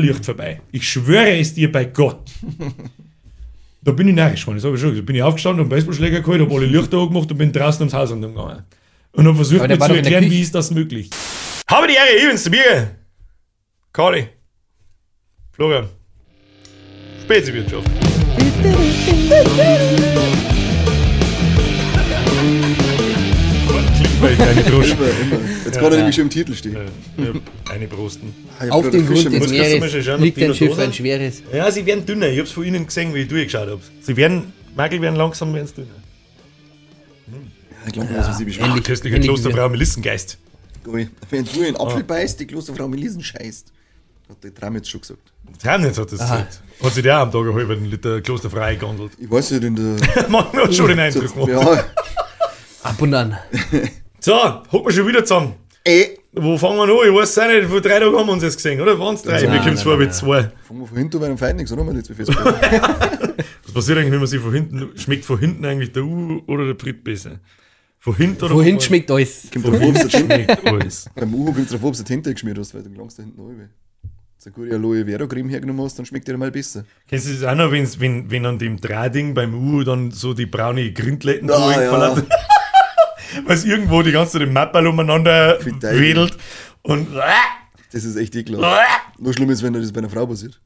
Licht vorbei. Ich schwöre es dir bei Gott. Da bin ich narrisch geworden, das habe ich schon gesagt. bin ich aufgestanden, habe einen Baseballschläger geholt, habe alle Lichter angemacht und bin draußen ums Haus gegangen. Und habe versucht, mir zu erklären, wie ist das möglich. Habe die Ehre, Evans, zu Bier. Kari. Florian. Speziwirtschaft. Klickbait, keine Droschen. Jetzt kann er nämlich schon im Titel stehen. Ja, Eine Brosten. Ah, ich hab Auf gerade dem Grund mit- des Meeres schauen, ob liegt die ein noch Schiff, ein schweres. Ja, sie werden dünner. Ich hab's von ihnen gesehen, wie ich durchgeschaut habe. Sie werden, Magel werden langsam werden dünner. Ich glaube, ich beschwört. Ähnlich- Köstlicher ähnlich wie Klosterfrau Melissengeist. Wenn du in Apfel beißt, die Klosterfrau Melisen scheißt. Hat der Tram jetzt schon gesagt. Ternitz hat das gesagt. Hat sich der auch am Tag einen halben Liter Klosterfrau eingehandelt. Ich weiß nicht, in der. Manchmal hat schon den Eindruck gemacht. ja, Ab und an. So, hocken wir schon wieder zusammen. Ey. Wo fangen wir an? Ich weiß es auch nicht. Vor drei Tagen haben wir uns jetzt gesehen, oder? Waren es drei? Nein, kommt es nein, vor wie nein, zwei. Fangen wir von hinten bei einem Feind nichts, oder? Mal jetzt. Was passiert eigentlich, wenn man sich von hinten, schmeckt von hinten eigentlich der U oder der Brit besser? Von hinten oder von schmeckt alles? Ob du Schmeckt alles. Beim Uhu kommt es drauf, ob du Tinte geschmiert hast, weil du langst da hinten rein. So gute Aloe Vera Creme hergenommen hast, dann schmeckt dir mal besser. Kennst du das auch noch, wenn's, wenn, wenn an dem Drahding beim U dann so die braune Grindletten Ah, ja. hat? Weil es irgendwo die ganze Zeit im Mappal umeinander wedelt und Das ist echt ekelhaft. Nur schlimm ist, wenn das bei einer Frau passiert.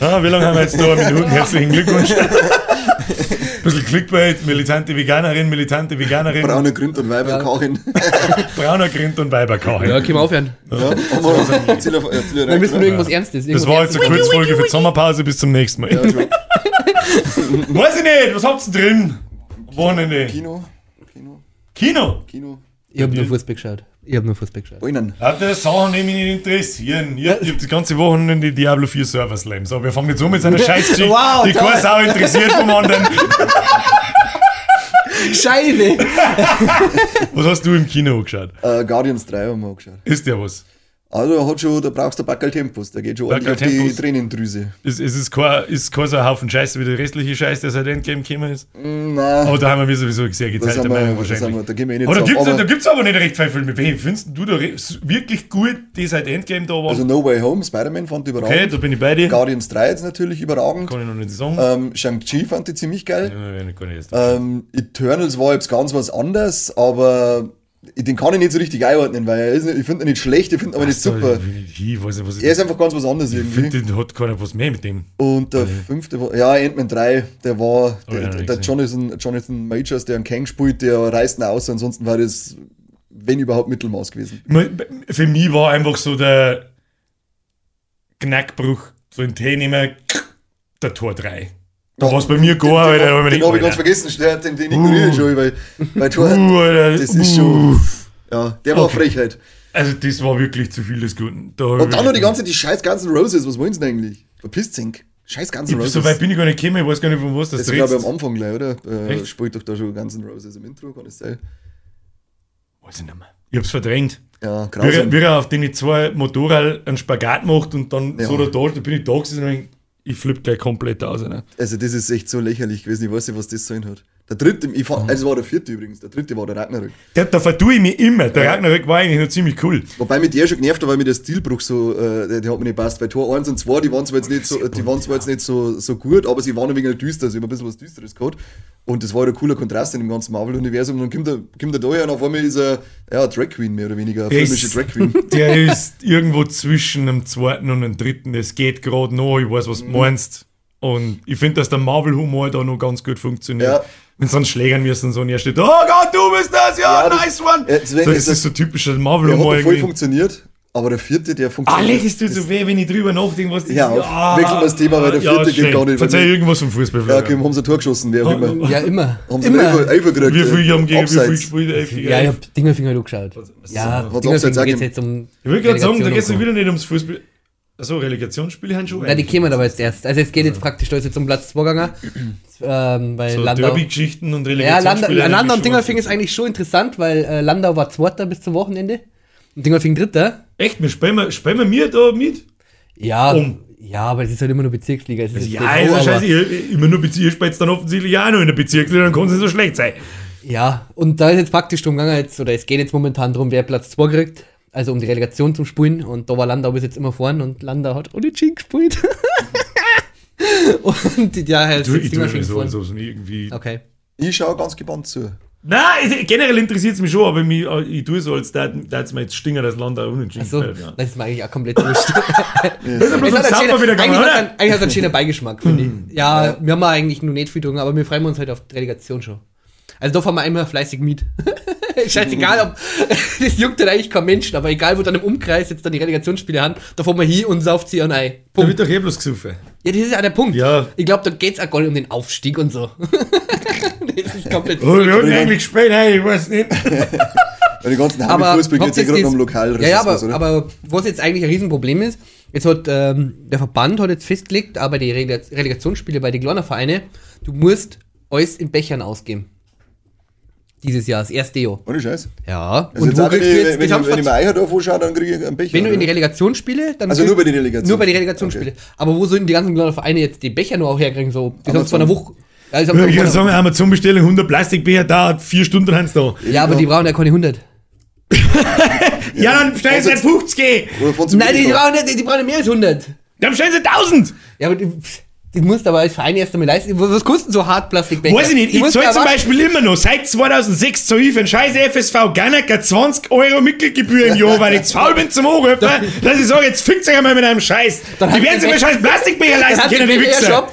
ah, wie lange haben wir jetzt da? Minuten. Herzlichen Glückwunsch. Bisschen Clickbait, militante Veganerin, militante Veganerin, Braune Gründ und Weiber, Kachin. brauner Grind und Weiberkauch. Ja, können wir aufhören. Ja, ja, Dann müssen wir nur irgendwas Ernstes. Das irgendwas war jetzt eine. Kurzfolge für die Sommerpause, bis zum nächsten Mal. Ja. Weiß ich nicht, was habt's denn drin? Wochenende. Kino. Kino. Kino. Kino. Ich hab nur Fußball geschaut. Ich hab nur Fußball geschaut. Hat das Sachen, die mich nicht interessieren. Ich hab, ich hab die ganze Woche in die Diablo 4 Server Slams. Aber wir fangen jetzt an mit seiner Scheißgeschichte, Wow, die keine Sau interessiert vom anderen. Scheiße! Was hast du im Kino angeschaut? Äh, Guardians 3 haben wir angeschaut. Ist der was? Also, er hat schon, da brauchst du Backel Tempos. Da geht schon ordentlich auf die. Tränendrüse. Ist, ist es kein, ist kein so ein Haufen Scheiße wie der restliche Scheiß, der seit Endgame gekommen ist? Nein. Aber da haben wir sowieso sehr geteilte Meinung haben wir, wahrscheinlich. da gehen wir eh nicht Aber da gibt's, Aber- da gibt's aber nicht recht viele Filme. Wen findest du da wirklich gut, die seit Endgame da waren? Also No Way Home, Spider-Man fand ich okay, überragend. da bin ich bei dir. Guardians 3 jetzt natürlich überragend. Kann ich noch nicht sagen. Ähm, Shang-Chi fand ich ziemlich geil. Ja, ich jetzt. Ähm, Eternals war jetzt ganz was anderes, aber den kann ich nicht so richtig einordnen, weil er ist nicht, ich finde ihn nicht schlecht, ich finde ihn aber nicht super. Ich weiß nicht, was ich, Er ist einfach ganz was anderes ich irgendwie. finde, den hat keiner was mehr mit dem. Und der fünfte war, ja, Ant-Man 3, der war, Oh, der, der gesehen. Jonathan, Jonathan Majors, der einen Kang spielt, der reißt ihn aus, ansonsten war das, wenn überhaupt, Mittelmaß gewesen. Für mich war einfach so der Knackbruch, so ein Tee nehmen, der Tor 3. Da war es bei mir gar, Alter. hab ich Den mir habe ich ganz vergessen, der- den, den ignoriere ich schon, weil bei Tor, Uh, das ist uh. schon, ja, der war Okay. Frechheit. Also, das war wirklich zu viel des Guten. Da Und dann ich- noch die ganze, die scheiß ganzen Roses, was wollen sie denn eigentlich? Verpisst sich. Scheiß ganzen Ich, Roses. so weit bin ich gar nicht gekommen, ich weiß gar nicht, von was das Das ist, glaube ich, am Anfang gleich, oder? Äh, Echt? spielt doch da schon Guns N' Roses im Intro, kann das sein? Weiß ich nicht mehr. Ich hab's verdrängt. Ja, grausam. wie er auf den zwei Motorrad einen Spagat macht und dann Ja. so da, da, da bin ich da gesessen und ich, ich flipp gleich komplett aus. Ne? Also, das ist echt so lächerlich gewesen. Ich weiß nicht, was das sein hat. Der dritte, ich fand, also, es war der vierte übrigens. Der dritte war der Ragnarök. Da, da vertue ich mich immer. Der Ragnarök war eigentlich noch ziemlich cool. Wobei mit der schon genervt war, weil mir der Stilbruch so, äh, der, der hat mir nicht passt. Weil Tor 1 und 2, die waren zwar jetzt nicht so, die waren zwar jetzt nicht so, so gut, aber sie waren ein wenig düster, also immer ein bisschen was Düsteres gehabt. Und das war ein cooler Kontrast in dem ganzen Marvel-Universum. Und dann kommt er, kommt er da her und auf einmal ist er, ja, Drag Queen mehr oder weniger, eine Der filmische ist- Drag Queen. Der ist irgendwo zwischen dem zweiten und dem dritten. Es geht gerade noch, ich weiß, was du meinst. Und ich finde, dass der Marvel-Humor da noch ganz gut funktioniert. Ja. Wenn sie dann schlägern müssen so, und er steht, oh Gott, du bist das, ja, Ja, das- nice one. Ja, deswegen so, das ist so typischer Der hat Marvel-Humor voll irgendwie. funktioniert, aber der vierte, der Ah, funktioniert. das tut so weh, wenn ich drüber nachdenke, was das Ja, auf. Wechseln wir das Thema, weil der vierte geht schön. gar nicht, Verzeih irgendwas vom Fußball. Ja, okay, haben sie ein Tor geschossen, wer auch immer. Ja, immer. Haben sie immer. Elfer, Elfer gekriegt. Wie viel haben gegen wie viel gespielt? Ja, ich hab Dingerfinger angeschaut. Ja, Was Dingerfinger geht's jetzt um. Ich will gerade sagen, da geht es wieder nicht ums Fußball. Achso, Relegationsspiele haben schon. Nein, die kämen aber jetzt erst. Also es geht jetzt praktisch, da ist jetzt um Platz 2 gegangen. ähm, weil so Landau. Derby-Geschichten und Ja, Relegationsspiele. Landau, haben Landau und Dingerfing ist eigentlich schon interessant, weil äh, Landau war Zweiter bis zum Wochenende. Und Dingerfing Dritter. Echt, wir spielen wir, spielen wir mir da mit? Ja, Um. ja, aber es ist halt immer nur Bezirksliga. Es ist Ja, ist ja scheiße. Immer nur Bezirk, ihr spielt dann offensichtlich auch noch in der Bezirksliga, dann kann es nicht so schlecht sein. Ja, und da ist jetzt praktisch drum gegangen, jetzt, oder es geht jetzt momentan drum, wer Platz 2 kriegt. Also um die Relegation zu spielen. Und da war Landau bis jetzt immer vorn und Landau hat unentschieden gespielt. und ja, halt ich tue immer mir schön so, mich irgendwie. Okay. Ich schaue ganz gebannt zu. Nein, generell interessiert es mich schon, aber mich, ich tue so, als da es mir jetzt stinger, dass Land da unentschieden So, spielt, ja. das ist mir eigentlich auch komplett wurscht. Das ist bloß Es ein schönen- wieder gegangen, eigentlich, hat oder? einen- eigentlich hat es einen schönen Beigeschmack, finde ich. Ja, wir haben eigentlich nur nicht viel drin, aber wir freuen uns halt auf die Relegation schon. Also da fahren wir immer fleißig mit. Scheißegal, ob das juckt dann eigentlich kein Mensch, aber egal, wo dann im Umkreis jetzt dann die Relegationsspiele haben, da fahren wir hin und sauft sie an ein. Da wird doch eh bloß gesoffen. Ja, das ist ja der Punkt. Ja. Ich glaube, da geht es auch gar nicht um den Aufstieg und so. Das ist komplett. Oh, wir hatten eigentlich gespielt, nein, ich weiß nicht. Weil die ganzen Aber Heimfußball geht habt ja gerade um das- Lokal. Ja, ja, aber, aber was jetzt eigentlich ein Riesenproblem ist, jetzt hat ähm, der Verband hat jetzt festgelegt, aber die Relega- Relegationsspiele bei den kleinen Vereine, du musst alles in Bechern ausgeben. Dieses Jahr, das erste Jahr. Ohne Scheiß. Ja. Also jetzt wo kriegst du ich, jetzt wenn, ich, wenn ich mir Eicherdorf anschaue, dann kriege ich einen Becher. wenn du in die oder? Relegationsspiele, dann Also nur bei den Relegation- Nur bei den Relegationsspiele. Aber wo sollen die ganzen kleinen Vereine jetzt die Becher nur auch herkriegen? So, die haben zwar eine Woche. Ja, ich eine- sagen, Amazon-Bestellung, 100 Plastikbecher, dauert 4 Stunden haben sie da. ja, aber die brauchen ja keine 100. Ja, dann bestellen sie halt 50. Oder von zum Nein, die brauchen, nicht, die brauchen mehr als 100. Dann bestellen sie 1000. Ja, aber die, die musst du aber als Verein erst einmal leisten. Was kosten so Hartplastikbecher? Weiß ich nicht, ich zahle zum Beispiel immer noch, seit 2006 zahle ich für einen scheiß FSV Garnacker 20 Euro Mitgliedgebühr im Jahr, weil ich zu faul bin zum Anrufen, dass ich sage, jetzt fickt euch einmal mit einem Scheiß. Dann Die werden sich Welt- scheiß Plastikbecher leisten können, die Wichser.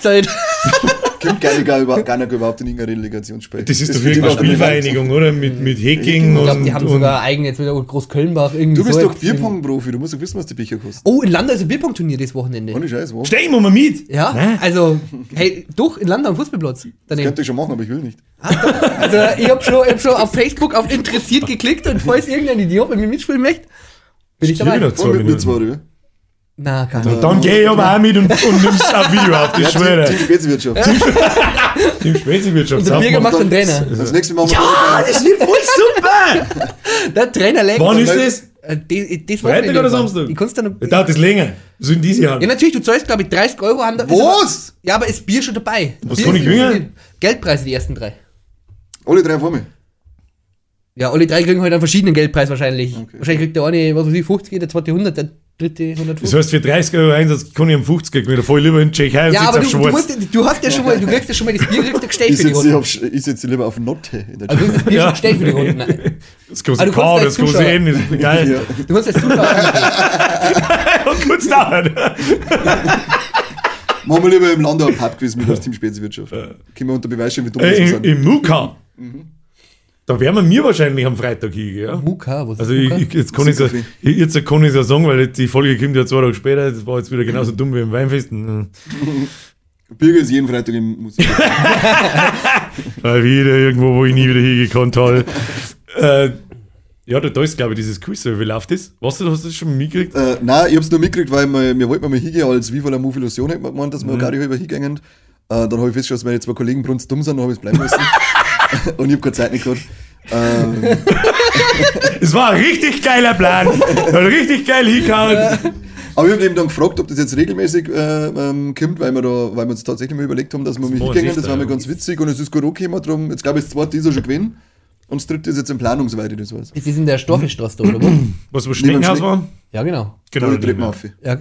Kommt gar nicht, gar, über, gar nicht überhaupt in irgendeine Relegationsspiel. Das ist doch wirklich eine. Spielvereinigung, oder? Mit, mit Hacking Ich und, glaube, die haben und sogar eigen jetzt wieder Groß-Kölnbach irgendwie Du bist so doch Bierpong-Profi, du musst doch wissen, was die Becher kosten. Oh, in Landau ist ein Bierpong-Turnier das Wochenende. Ohne Scheiß, wo? Stell mal mal mit. Ja, Ne? also, hey, doch, in Landau am Fußballplatz. Daneben. Könnte ich schon machen, aber ich will nicht. Also, ich habe schon, ich hab schon auf Facebook auf interessiert geklickt und falls irgendein Idiot mit mir mitspielen möchte, bin ich dabei. wieder. Zwei Und mit zwei, oder? Na, kann ich. Dann geh ich aber auch mit und, und nimm's auf Video auf, ich Ja, schwöre. Team, Speziwirtschaft. Team Spezi-Wirtschaft. Unser Bierger macht den Trainer. Das nächste Mal machen wir Ja, das wird voll super! Der Trainer legt. Wann ist das? Äh, die- das Freitag oder war. Samstag? Ich kann's dann noch, Da dauert das länger. So in diese Jahr. Ja, natürlich, du zahlst, glaube ich, 30 Euro an. der- Was? Ja, aber ist Bier schon dabei. Was Bier kann ich gewinnen? Geldpreise, die ersten drei. Alle drei vor mir. Ja, alle drei kriegen halt einen verschiedenen Geldpreis wahrscheinlich. Okay. Wahrscheinlich kriegt der eine, was weiß ich, 50, der zweite 100, der dritte Das 150. heißt, für 30 Euro Einsatz kann ich am 50 gewinnen. Voll lieber in Tschechei und Ja, sitze aber auf du, du, musst, du hast ja schon mal, du kriegst ja schon mal das Bier, kriegst du gestellt Ich für die Runde. auf, ich setze lieber auf Notte in der Also du kriegst das Bier Ja. schon gestellt für die Runde. Nein. Das große du kannst K, als das große Zuschauer. N, das ist geil. Ja. Du musst als Zuschauer. Und kurz dauern. Machen wir lieber im Land ein Pubquiz mit als Team Speziwirtschaft. Können wir unter Beweis stellen, wie dumm wir Äh, im, sind. Im Muka. Mhm. Da werden wir mir wahrscheinlich am Freitag hingehen. Ja? Muka, was ist Also ich, jetzt kann ich ja, jetzt kann ich ja sagen, weil die Folge kommt ja zwei Tage später, das war jetzt wieder genauso dumm wie im Weinfest. Mhm. Birger ist jeden Freitag im Musik. Mal wieder irgendwo, wo ich nie wieder hingekommen toll. äh, ja, da, da ist glaube ich dieses Quiz, wie läuft das? Weißt du, hast du das schon mitgekriegt? äh, nein, ich hab's nur mitgekriegt, weil wir, wir wollten mal hingehen, als Viva la Move Illusion hätten wir gemeint, dass wir Mhm. gar nicht über hingehen. Äh, dann habe ich festgestellt, dass meine zwei Kollegen brunz dumm sind, dann habe ich es bleiben müssen. Und ich habe keine Zeit nicht gehabt. Ähm, Es war ein richtig geiler Plan. Richtig geil hingehauen. aber ich habe eben dann gefragt, ob das jetzt regelmäßig äh, ähm, kommt, weil wir, da, weil wir uns tatsächlich mal überlegt haben, dass wir mal hingehen. Das war mir ganz witzig und es ist gut angekommen. Drum, jetzt glaube ich, das zweite ist ja schon gewesen. Und das dritte ist jetzt in Planung, soweit ich das weiß. Ist das in der Stoffelstraße da, oder wo? Was, wo Schneckenhaus Schneck- war? Ja, genau. Genau. Oder da treten wir drin, auf. Ja,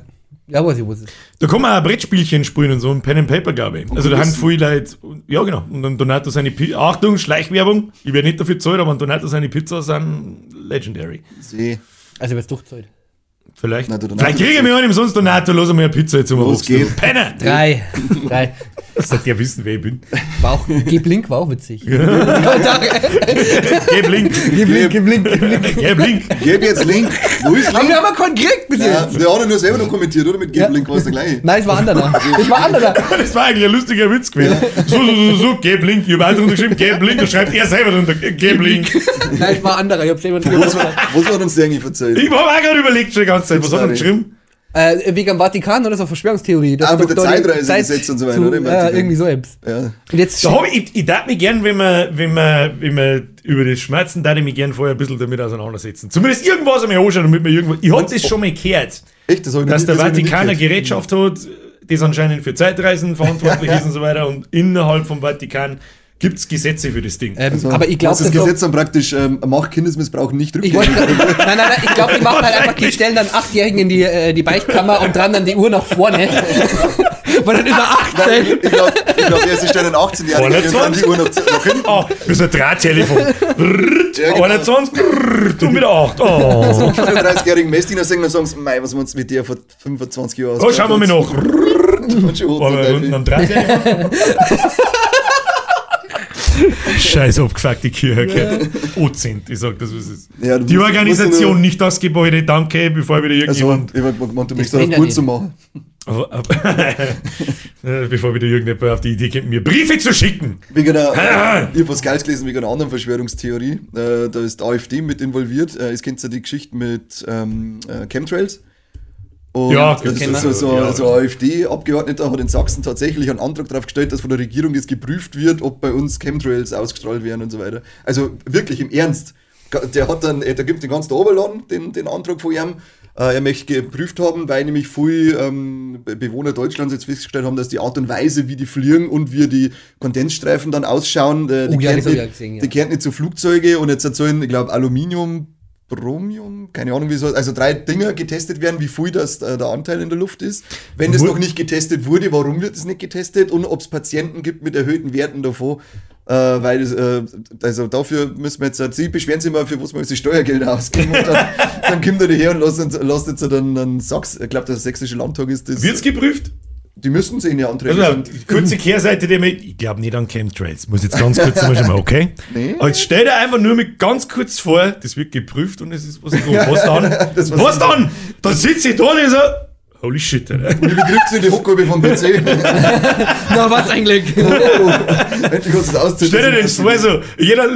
ja weiß ich, es ist. Da kann man auch Brettspielchen spielen und so, ein Pen and Paper, glaube ich. Also da haben viele Leute, ja genau, und dann Donato seine Pizza, Achtung, Schleichwerbung, ich werde nicht dafür zahlen, aber Donato seine Pizza sind legendary. See. Also, es durchzahlt. Vielleicht. Donato Vielleicht kriege ich mir einen umsonst Donato, los mir eine Pizza jetzt um Los geht's. Penner! Drei. Drei. Das sollt ihr wissen, wer ich bin. War auch, Gib Link war auch witzig. Geb Link, Gib Link, gib Link, gib Link. geb Link. Gib jetzt Link. Wo ist Aber Link? wir haben ja keinen gekriegt bis Ja, jetzt. der hat nur selber noch kommentiert, oder? Mit Gib Ja. Link war es der gleiche. Nein, es war anderer. Es war anderer. Das war eigentlich ein lustiger Witz gewesen. So, so, so, so, geb Link. Ich habe auch drunter geschrieben, geb Link, da schreibt er selber drunter, geb Link. Nein, es war anderer. Ich hab's selber Was, war- was hat uns der eigentlich erzählt? Ich habe auch gerade überlegt schon Zeit, was hat er geschrieben? Äh, wegen dem Vatikan oder so Verschwörungstheorie. dass Ah, mit doch der Zeitreisegesetz und so weiter, zu- oder? Ja, Vatikan. irgendwie so etwas. Ja. Und jetzt Da hab ich, ich, ich darf mich gern, wenn man, wenn man, wenn man über das Schmerzen, darf ich mich gern vorher ein bisschen damit auseinandersetzen. Zumindest irgendwas einmal anschauen, damit man irgendwo. Ich hab das schon mal gehört, Echt, das dass der das Vatikan eine. Gerätschaft hat, das anscheinend für Zeitreisen verantwortlich ist und so weiter und innerhalb vom Vatikan gibt es Gesetze für das Ding. Ähm, Also, aber ich glaube, das Gesetz dann praktisch ähm, macht Kindesmissbrauch nicht rückgängig. nein, nein, nein, ich glaube, die machen halt einfach, die stellen dann Achtjährigen in die, äh, die Beichtkammer und dran dann die Uhr nach vorne. Weil dann ist er 18. Ich glaube, glaub, er ist einen 18-Jährigen und dann die Uhr noch, noch hinten. Oh, das ist ein Drahttelefon. Ja, genau. 21, und wieder 8. Oh. 35-jährigen Messdiener singen und sagen, sie, mei, was meinst du mit der vor 25 Jahren oh, schauen wir mal nach. Und schon unten einen am Drahttelefon. Scheiß abgefuckte Kirche. gell? Ozent, ich sag das, was es ist. Ja, Die musst- Organisation, musst nicht das Gebäude, danke, bevor wieder Also, irgendjemand. ich gemeint, du möchtest brennt darauf ja gut zu machen. Bevor wieder irgendjemand auf die Idee kommt, mir Briefe zu schicken. Wegen einer, ich habe was Geiles gelesen wegen einer anderen Verschwörungstheorie. Äh, da ist die AfD mit involviert. Äh, es kennt ja die Geschichte mit ähm, äh, Chemtrails. Und Ja, also kennen so, so, Ja. so ein AfD-Abgeordneter hat in Sachsen tatsächlich einen Antrag darauf gestellt, dass von der Regierung jetzt geprüft wird, ob bei uns Chemtrails ausgestrahlt werden und so weiter. Also wirklich im Ernst. Der hat dann, äh, da gibt den ganzen Oberland den, den Antrag von ihm. Äh, er möchte geprüft haben, weil nämlich viele ähm, Be- Bewohner Deutschlands jetzt festgestellt haben, dass die Art und Weise, wie die fliegen und wie die Kondensstreifen dann ausschauen, äh, die, Oh ja, das ich nicht, ja. nicht zu Flugzeuge und jetzt sollen, ich glaube, Aluminium, Bromium, keine Ahnung, wie soll, also drei Dinger getestet werden, wie viel das äh, der Anteil in der Luft ist. Wenn das noch nicht getestet wurde, warum wird es nicht getestet und ob es Patienten gibt mit erhöhten Werten davon. Äh, weil das, äh, also dafür müssen wir jetzt, äh, sie beschweren sich mal, für was wir jetzt die Steuergelder ausgeben und dann, dann kommt er daher und lässt, uns- lässt jetzt dann, dann Sachs, ich glaube, der sächsische Landtag ist das. Wird's geprüft? Die müssen sie in die Anträge. Also, kurze Kehrseite der mit, ich glaube nicht an Chemtrails. Muss jetzt ganz kurz mal schon mal, okay? Nee. Jetzt stell dir einfach nur mit ganz kurz vor, das wird geprüft und es ist was dran. Was dann? Was dann? Dann sitze ich da und ich so, holy shit, Alter. Wie betrifft sie die Hockgabel vom PC? Na, was eigentlich? Endlich hast du es ausziehen. Stell dir das vor, so, jeder,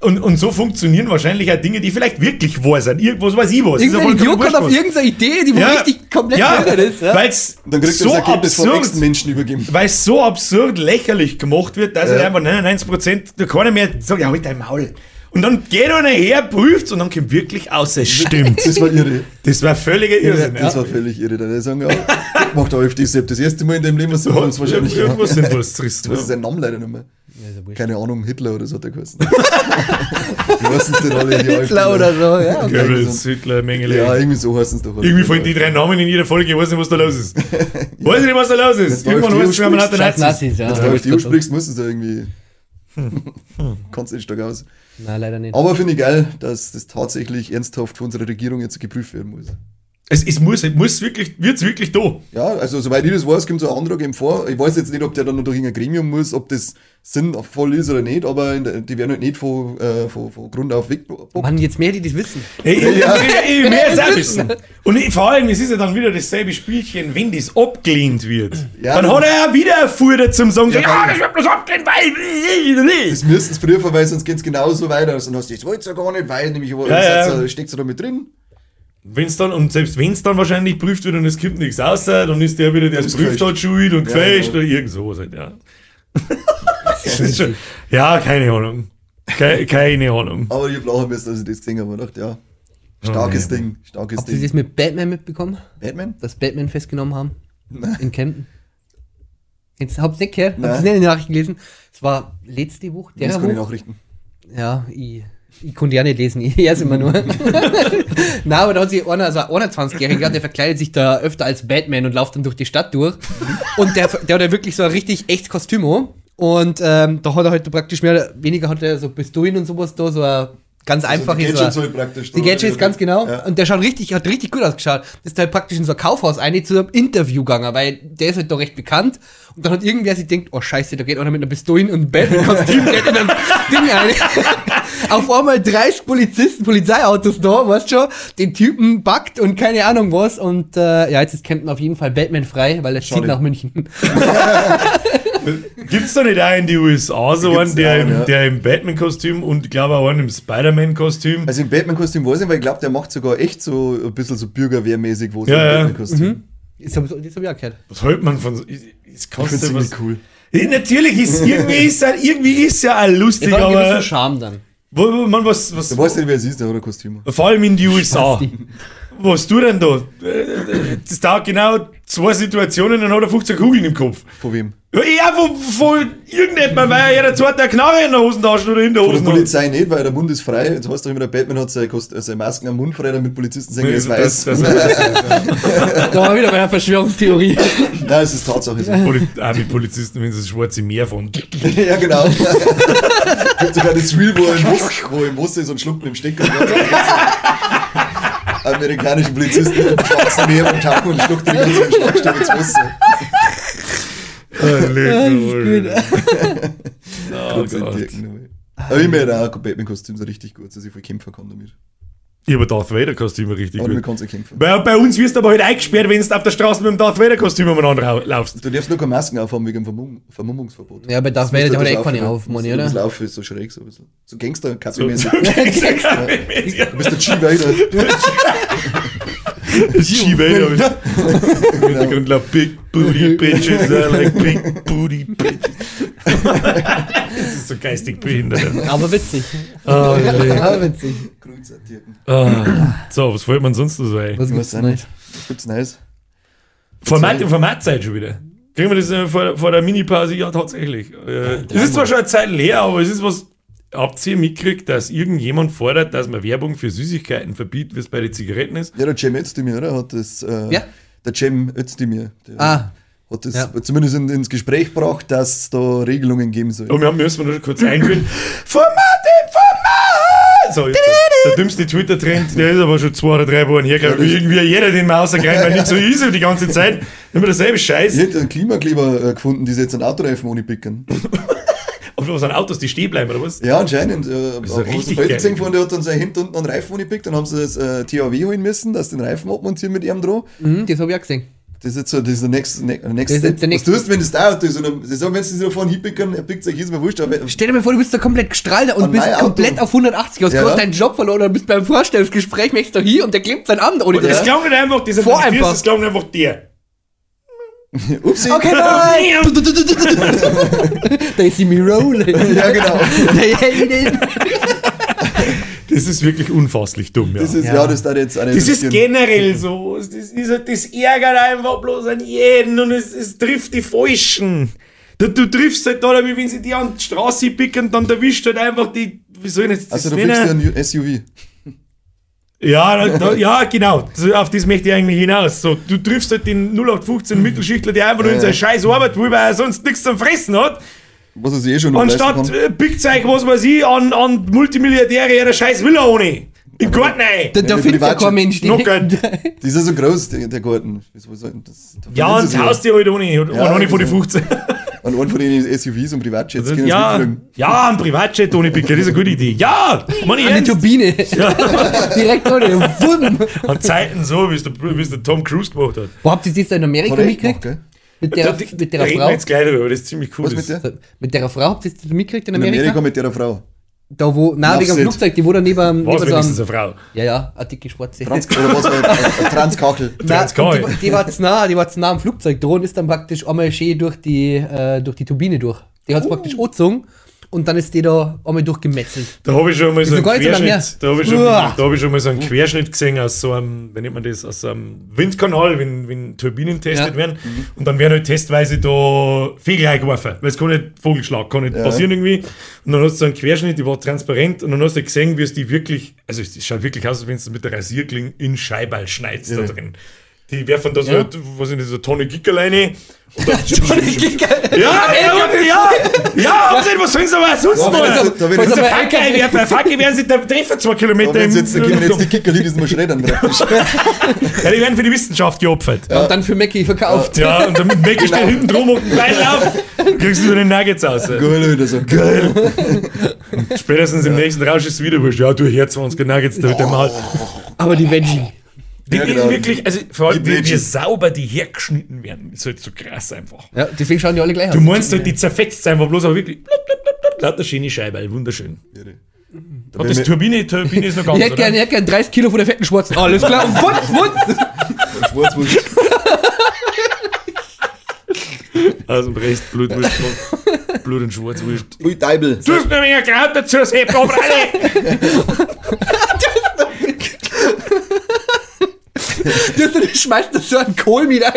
und, und so funktionieren wahrscheinlich auch Dinge, die vielleicht wirklich wahr sind. Irgendwas weiß ich was. Irgendein Idiot kommt auf irgendeine Idee, die ja, richtig komplett ja, ist. Ja? Weil's Dann kriegt er so das Ergebnis vom absurd nächsten Menschen übergeben. weil es so absurd lächerlich gemacht wird, dass Ja. halt einfach 99% da keiner mehr sagt, ja, halt dein Maul. Und dann geht einer her, prüft und dann kommt wirklich aus, es stimmt. Das war irre. Das war völliger Irrsinn. Das war völlig irre. Dann sagen, ja, macht der AfD selbst das erste Mal in dem Leben, so ja. haben sie wahrscheinlich. Irgendwas Sinnvolles trist. Was ist sein Name leider nicht mehr? ja. Keine Ahnung, Hitler oder so hat er geheißen. Wie heißen denn alle? Die Hitler AfD? oder so, ja. Goebbels, Hitler, Mengele. Ja, irgendwie so heißen sie doch. Irgendwie fallen die drei Namen in jeder Folge, ich weiß nicht, was da los ist. Weiß nicht, was da los ist. Du Irgendwann heißt es, wenn man Scheiß Nazis. Nazis, ja. Wenn du Ja, auf die sprichst, musst du es da irgendwie. Kannst nicht stark aus. Nein, leider nicht. Aber finde ich geil, dass das tatsächlich ernsthaft von unserer Regierung jetzt geprüft werden muss. Es, es muss, es muss wirklich, wird's wirklich da. Ja, also soweit ich das weiß, kommt so ein Antrag eben vor. Ich weiß jetzt nicht, ob der dann noch durch ein Gremium muss, ob das sinnvoll ist oder nicht, aber in der, die werden halt nicht von, äh, von, von Grund auf weg. Mann, jetzt mehr, die das wissen. Ey, ich, Ja. ich, ich, ich mehr jetzt auch wissen. Und ich, vor allem, es ist ja dann wieder dasselbe Spielchen, wenn das abgelehnt wird. Ja, dann dann- hat er ja wieder eine zum sagen, ja, Ja, das wird bloß abgelehnt, weil. Das müssten sie prüfen, weil sonst geht es genauso weiter. Also, dann hast du das wollt ihr gar nicht, weil nämlich Ja, ja. steckt sie da mit drin. Wenn's dann, und selbst wenn es dann wahrscheinlich prüft wird und es kommt nichts raus, dann ist der wieder, der es prüft hat, schuld und Ja, gefälscht genau. oder irgend sowas halt, ja. Schon, ja, keine Ahnung. Keine, keine Ahnung. Aber ich hab lachen müssen, als ich das gesehen habe. und dachte, ja, starkes Oh, ja. Ding, starkes Habt ihr Ding. das mit Batman mitbekommen? Batman? Dass Batman festgenommen haben? In Kempten? Jetzt habt ihr nicht gehört? Habt ihr Nein. nicht in den Nachrichten gelesen? Es war letzte Woche, der Das kann ich. Nachrichten. Ja, ich, ich konnte ja nicht lesen, ich erst immer nur. Na, aber da hat sich einer, also ein 21-Jähriger, der verkleidet sich da öfter als Batman und läuft dann durch die Stadt durch. Und der, der hat ja wirklich so ein richtig echtes Kostüm an. Und ähm, da hat er halt praktisch mehr oder weniger hat er so Pistolen und sowas da, so ein ganz einfaches. die so Gadgets ein- halt praktisch. die Gadgets, ganz genau. Ja. Und der schaut richtig, hat richtig gut ausgeschaut. Das ist halt praktisch in so ein Kaufhaus eine zu einem Interview gegangen, weil der ist halt da recht bekannt. Und dann hat irgendwer sich denkt, oh scheiße, da geht einer mit einer Pistole und einem Batman-Kostüm geht in einem Ding rein. Auf einmal 30 Polizisten, Polizeiautos da, weißt schon, den Typen backt und keine Ahnung was. Und äh, ja, jetzt ist Camden auf jeden Fall Batman frei, weil er zieht nach München. Gibt's da nicht auch in die USA so einen, der, auch, im, ja. der im Batman-Kostüm und ich glaube auch einen im Spider-Man-Kostüm? Also im Batman-Kostüm weiß ich, weil ich glaube, der macht sogar echt so ein bisschen so Bürgerwehrmäßig, wo es Ja, im ja. Batman-Kostüm. Das habe das hab ich auch gehört. Was hält man von so? Du ziemlich was. cool. Ja, Natürlich ist irgendwie ist ja, irgendwie ist ja auch lustig, er einen aber Charme dann. Wo, wo, man was, was Du weißt nicht, wer es ist, der hat ein Kostüm. vor allem in die USA. Was du denn da? Das dauert genau zwei Situationen, dann hat er 15 Kugeln im Kopf. Von wem? Ja, von, von irgendjemandem, weil jeder zweite eine Knarre in der Hosentasche oder in der Von der. Polizei nicht, weil der Mund ist frei. Jetzt heißt doch immer, der Batman hat seine, Kost- seine Masken am Mund frei, damit Polizisten sagen, er ist weiß. Das, das, das, Da war wieder bei einer Verschwörungstheorie. Nein, es ist Tatsache so. Poli auch mit Polizisten, wenn sie das schwarze Meer von. ja, genau. Gibt sogar das Reel, wo er im Wasser, wo er im Wasser ist und schluckt mit dem Stecker. Amerikanische Polizisten im schwarzen Meer und Tacken und schluckt den ganzen Schlagstock ins Wasser. Oh, Gott sei Gott. Dank. Aber ich meine auch, Batman-Kostüm so richtig gut, dass ich voll kämpfen kann damit. Ich habe Darth Vader Kostüm richtig Aber damit gut. kannst du kämpfen. Bei, bei uns wirst du aber halt eingesperrt, wenn du auf der Straße mit dem Darth Vader Kostüm umeinander laufst. Du darfst nur keine Masken aufhaben wegen dem Vermumm Vermummungsverbot. Ja, bei Darth Vader, hat etwas eh keine auf, Mann, Das oder? Laufen ist so schräg, so ein bisschen. So Gangster, So, Kaffeemäßig. so, Du bist der G-Vader. G-Vader. Im Hintergrund läuft Big Booty Bitches, I like Big Booty Bitches. das ist so geistig behindert. Aber witzig. Oh. Aber witzig. Grünzertierten. Ah. So, was fällt man sonst noch so ein? Was gibt's sein? denn? Was gibt's Neues? Format im Formatzeit schon wieder. Kriegen wir das äh, vor, vor der Mini-Pause? Ja, tatsächlich. Äh, es ist zwar schon eine Zeit her, aber es ist was. Habt ihr mitgekriegt, dass irgendjemand fordert, dass man Werbung für Süßigkeiten verbietet, wie es bei den Zigaretten ist? Ja, der Cem Özdemir, oder? Hat das, äh, Ja. Der Cem Özdemir. Der Ah, Hat das Ja. zumindest in, ins Gespräch gebracht, dass es da Regelungen geben soll. Und wir haben- müssen wir noch kurz einführen. Format im Format! So, jetzt der, der dümmste Twitter-Trend, der ist aber schon zwei oder drei Wochen her, glaube ich. Ja, das- Irgendwie jeder den mal rausgreift, weil nicht so ist er die ganze Zeit. Immer derselbe Scheiß. Ich hätte einen Klimakleber äh, gefunden, die sie jetzt einen Autoreifen ohne picken. Auf was sind Autos, die stehen bleiben, oder was? Ja, anscheinend. Äh, ist ja haben sie richtig geil. gesehen, von der hat dann sein Hemd unten einen Reifen ohne pickt, dann haben sie das äh, THW holen müssen, dass sie den Reifen abmontieren mit ihm dran. mhm, das habe ich auch gesehen. Das ist jetzt so, das ist der nächste, ne, nächste Das ist Step. der Was nächste- tust du, wenn das dauert? ist? Und dann- sagen, wenn sie sich da vorne er pickt sich, ist mir wurscht. Aber Stell dir mal vor, du bist da komplett gestrahlt und bist komplett auf 180, hast Ja. gerade deinen Job verloren und bist beim Vorstellungsgespräch, möchtest du hier und der klebt seinen Arm ohne Das nicht einfach, dieser Vor Manifest, einfach. das nicht einfach der. Upsi. Okay, bye! da ist sie mir rollen. Ja, genau. Das ist wirklich unfasslich dumm, ja. Das ist, ja, Ja. das da jetzt eine Das ist generell so. Das, ist, das ärgert einfach bloß an jeden und es, es trifft die Falschen. Du, du triffst halt da, wie wenn sie die an die Straße picken, dann erwischt halt einfach die. Wie soll ich jetzt das Also, du pickst dir nennen? ein SUV. Ja, da, da, ja, genau. Auf das möchte ich eigentlich hinaus. So, du triffst halt den 0815 Mittelschichtler, der einfach nur in Ja, seine ja. scheiß Arbeit will, weil er sonst nichts zum Fressen hat. Was er sich eh schon Anstatt pickt euch, was weiß ich, an, an Multimilliardäre ihre scheiß Villa ohne. Im Garten rein. Da, da Ja, findet ja kein Mensch. die- Noch. Die ist ja so groß, der, der Garten. Das, da Ja, und das sich Haus dir halt ohne. Und Ja, ohne von den also- 15. An einen von den SUVs und Privatjets können sie ja, ja, ein Privatjet ohne Picker, das ist eine gute Idee. Ja, Mann, ernst. Turbine. Direkt ohne. Wumm. An Zeiten so, wie es der, der Tom Cruise gemacht hat. Wo habt ihr das da in Amerika er mitgekriegt? Mit der, Da- die- mit der reden Frau? wir jetzt gleich drüber, das ist ziemlich cool. Was das- mit der? Mit der Frau habt ihr das mitgekriegt in In Amerika? Amerika mit der Frau. Da wo, nein, wegen dem. Flugzeug, die wo da neben, Was, neben so wenigstens einem, eine Frau? Ja, ja, eine dicke Schwarze. Trans oder was war ein, ein Transkachel. Transkachel. die, die war zu nah, die war zu nah am Flugzeug dran und ist dann praktisch einmal schön durch die, äh, durch die Turbine durch. Die hat es praktisch angezogen und dann ist die da einmal durchgemetzelt. Da habe ich schon mal so einen Querschnitt, da habe ich, schon- da hab ich schon mal so einen Querschnitt gesehen aus so einem, wie nennt man das, aus einem Windkanal, wenn, wenn Turbinen testet Ja. werden. Und dann werden halt testweise da Vögel eingeworfen, weil es kann nicht Vogelschlag, kann nicht Ja. passieren irgendwie. Und dann hast du so einen Querschnitt, die war transparent und dann hast du gesehen, wie es die wirklich, also es schaut wirklich aus, als wenn es mit der Rasierkling in Scheiberl schneidest da Ja. drin. Die werfen da so, Ja. was sind das, so Tonne Gickerleine. Und dann Ja, ja, ja, ja, was sollen sie aber sonst da- Wenn sie da- Fackel einwerfen, bei Fackel werden sie da treffen zwei Kilometer wenn jetzt, da können jetzt die Kickerli, die sind mal schreddern praktisch. Ja, die werden für die Wissenschaft geopfert. Und dann für Mackie verkauft. Ja, und dann Mac steht hinten drum und Bein auf, kriegst du so den Nuggets aus. Geil, wieder so. Spätestens im nächsten Rausch ist es wieder wurscht. Ja, du her 20 Nuggets, da wird der mal. Aber die Veggie. Die Ja, genau. wirklich, also vor allem, Die wie, wie sauber die hergeschnitten werden, ist halt so krass einfach. Ja, deswegen schauen die alle gleich aus. Du meinst halt, die zerfetzt einfach bloß, aber wirklich blub, blub, blub, blub, lauter schöne Scheibe, wunderschön. Da Und das Turbine, Turbine ist noch ganz, Ich hätte gerne gern 30 Kilo von der fetten Schwarzen. Alles klar. Und wund, wund. Schwarzwurst. Aus dem Rest, Blutwurst, Blut und Schwarzwurst. Ui, Deibel. Du hast noch ein wenig Kraut dazu, Sepp, aber alle. Du hast, schmeißt da so einen Kohl mit rein.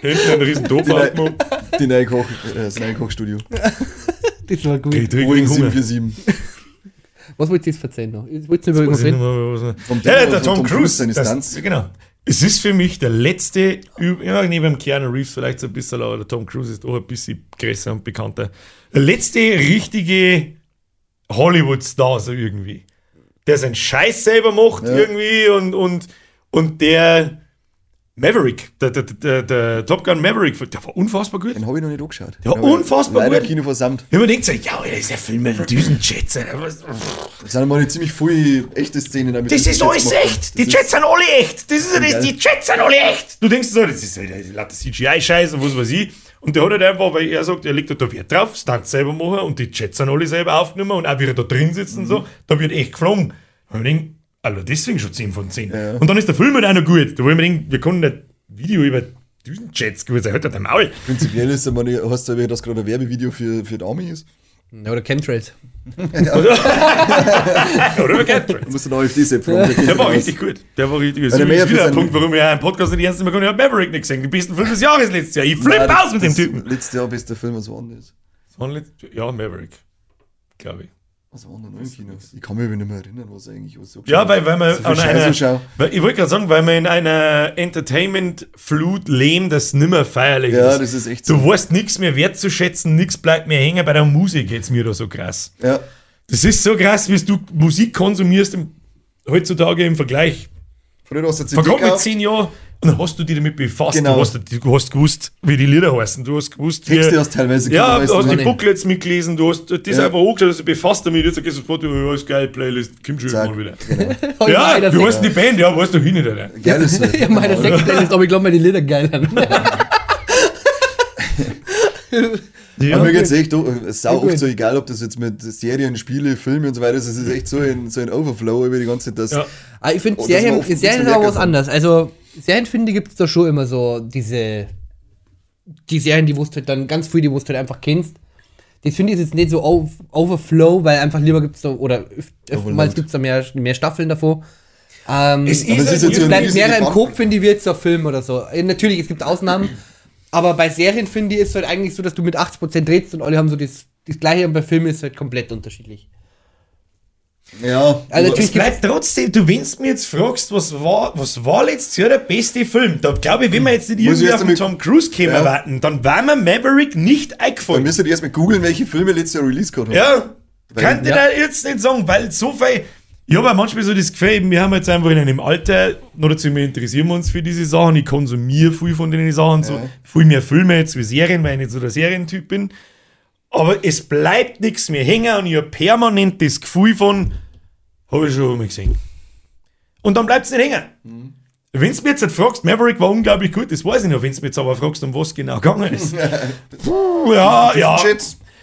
Hinten ein riesen Topf aufgemacht. Die neue Koch, äh, das neue Kochstudio. das war gut. Ich krieg Boeing wegen Hunger. 747. Was wollt ihr jetzt erzählen noch? Ihr wollt nicht über Was irgendwas reden? Vom Ja, der Tom Tom Cruise, Cruise. seine Das, Stunts. genau. Es ist für mich der letzte, ja, neben Keanu Reeves vielleicht so ein bisschen, aber der Tom Cruise ist auch ein bisschen größer und bekannter. Der letzte richtige Hollywood-Star so irgendwie. Der seinen Scheiß selber macht Ja. irgendwie und, und, und der Maverick, der, der, der, der Top Gun Maverick, der war unfassbar gut. Den habe ich noch nicht angeschaut. Hab ich unfassbar Leider gut. Kino versammelt. Wenn man denkt so, ja, das ist ja Film mit einem Düsenjet. Alter, was- Da sind mal ziemlich viele echte Szenen damit. Das ist alles echt. Die Jets sind alle echt. Das ist ja das, die Jets sind alle echt. Du denkst so, das ist halt CGI-Scheiß und was weiß ich. Und der hat halt einfach, weil er sagt, er legt halt da Wert drauf, Stunts selber machen und die Jets sind alle selber aufgenommen und auch wie er da drin sitzt und so, da wird echt geflogen. Und ich denke, Alter, deswegen schon 10 von 10. Ja. Und dann ist der Film halt auch noch gut. Da wo ich mir denke, wir können nicht Video über Düsenjets gewesen, halt dein Maul. Prinzipiell ist, man, hast du erwähnt, dass gerade ein Werbevideo für, für die Army ist. Ja, oder Chemtrails. Oder über Chemtrails. Du musst den AfD-Sepp Der war richtig gut. Der war richtig gut. Das ist wieder ein Punkt, warum wir ja einen Podcast nicht ernst nehmen können. Ich habe Maverick nicht gesehen. Den besten Film des Jahres letztes Jahr. Ich flippe aus mit dem Typen. Letztes Jahr bester Film, was war denn das? Ja, Maverick. Glaube ich. Was war denn noch im Kino? Ich kann mich aber nicht mehr erinnern, was eigentlich was so Ja, weil, weil man So viel an einer, weil, ich wollte gerade sagen, weil man in einer Entertainment-Flut leben, das nimmer feierlich Ja, ist. das ist echt Du so. weißt nichts mehr wertzuschätzen, nichts bleibt mehr hängen. Bei der Musik geht's mir da so krass. Ja, Das ist so krass, wie du Musik konsumierst im, heutzutage im Vergleich früher hast du CD Vergangen mit zehn Jahren und dann hast du dich damit befasst. Genau. Du, hast, du hast gewusst, wie die Lieder heißen. Du hast gewusst, wie. Texte hast teilweise ja, du hast du die. Booklets mitgelesen, du hast das Ja. einfach angeschaut, hast dich befasst damit. Jetzt sagst du sofort, ja, ist geil, Playlist, kommt schon irgendwann wieder. genau. Ja, du Sex- hast die Band, ja, weißt du hin nicht, Alter. Geil ist halt. Ja, meine Sexplaylist, aber ich glaube, meine Lieder geil an. Ja, Aber mir geht's echt oh, es ist sau oft so, egal ob das jetzt mit Serien, Spiele, Filme und so weiter ist, es ist echt so ein, so ein Overflow über die ganze Zeit, dass Ja. Ah, ich finde, Oh, Serien, Serien ist aber was anderes. Also, Serien, finde ich, gibt es da schon immer so diese. Die Serien, die wusst halt dann ganz viel, die wusst halt einfach kennst. Das finde ich jetzt nicht so auf, Overflow, weil einfach lieber gibt es da, oder öf- öfters Overload. gibt es da mehr, mehr Staffeln davor. Ähm, Es es ist es ist ein bleibt mehr im Kopf, finde ich, wie jetzt der Film oder so. Äh, Natürlich, es gibt Ausnahmen, aber bei Serien, finde ich, ist es halt eigentlich so, dass du mit 80% drehst und alle haben so das, das Gleiche und bei Filmen ist es halt komplett unterschiedlich. Ja, Also es natürlich bleibt trotzdem, du, wenn du mir jetzt fragst, was war, was war letztes Jahr der beste Film, da glaube ich, wenn wir jetzt nicht ich irgendwie auf den Tom Cruise kämen Ja. warten, dann war mir Maverick nicht dann eingefallen. müsst ihr erst mal googeln, welche Filme letztes Jahr Release gehabt haben. Ja, Weil- könnte ja. da jetzt nicht sagen, weil so viel. Ich habe auch manchmal so das Gefühl, wir haben jetzt einfach in einem Alter, noch dazu, wir interessieren uns für diese Sachen, ich konsumiere viel von den Sachen, so Ja. viel mehr Filme jetzt wie Serien, weil ich nicht so der Serientyp bin. Aber es bleibt nichts mehr hängen und ich habe permanent das Gefühl von, habe ich schon mal gesehen. Und dann bleibt es nicht hängen. Wenn du mir jetzt nicht fragst, Maverick war unglaublich gut, das weiß ich noch. Wenn du mir jetzt aber fragst, um was genau gegangen ist. Puh, ja, ja.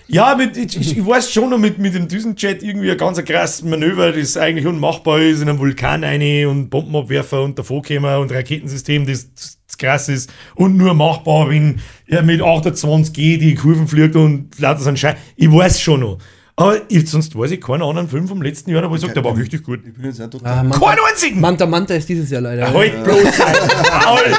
Ja, mit, ich, ich, weiß schon noch mit, mit dem Düsenjet irgendwie ein ganz krasses Manöver, das eigentlich unmachbar ist, in einem Vulkan rein und Bombenabwerfer und davonkommen und Raketensystem, das, das krass ist und nur machbar, wenn er mit 28G die Kurven fliegt und lauter so ein Scheiß. Ich weiß schon noch. Aber ich, sonst weiß ich keinen anderen Film vom letzten Jahr, wo ich sage, der war richtig gut. Ich bin jetzt auch tot. Ah, Manta, Keinen einzigen! Manta Manta ist dieses Jahr leider. Halt bloß dein Maul!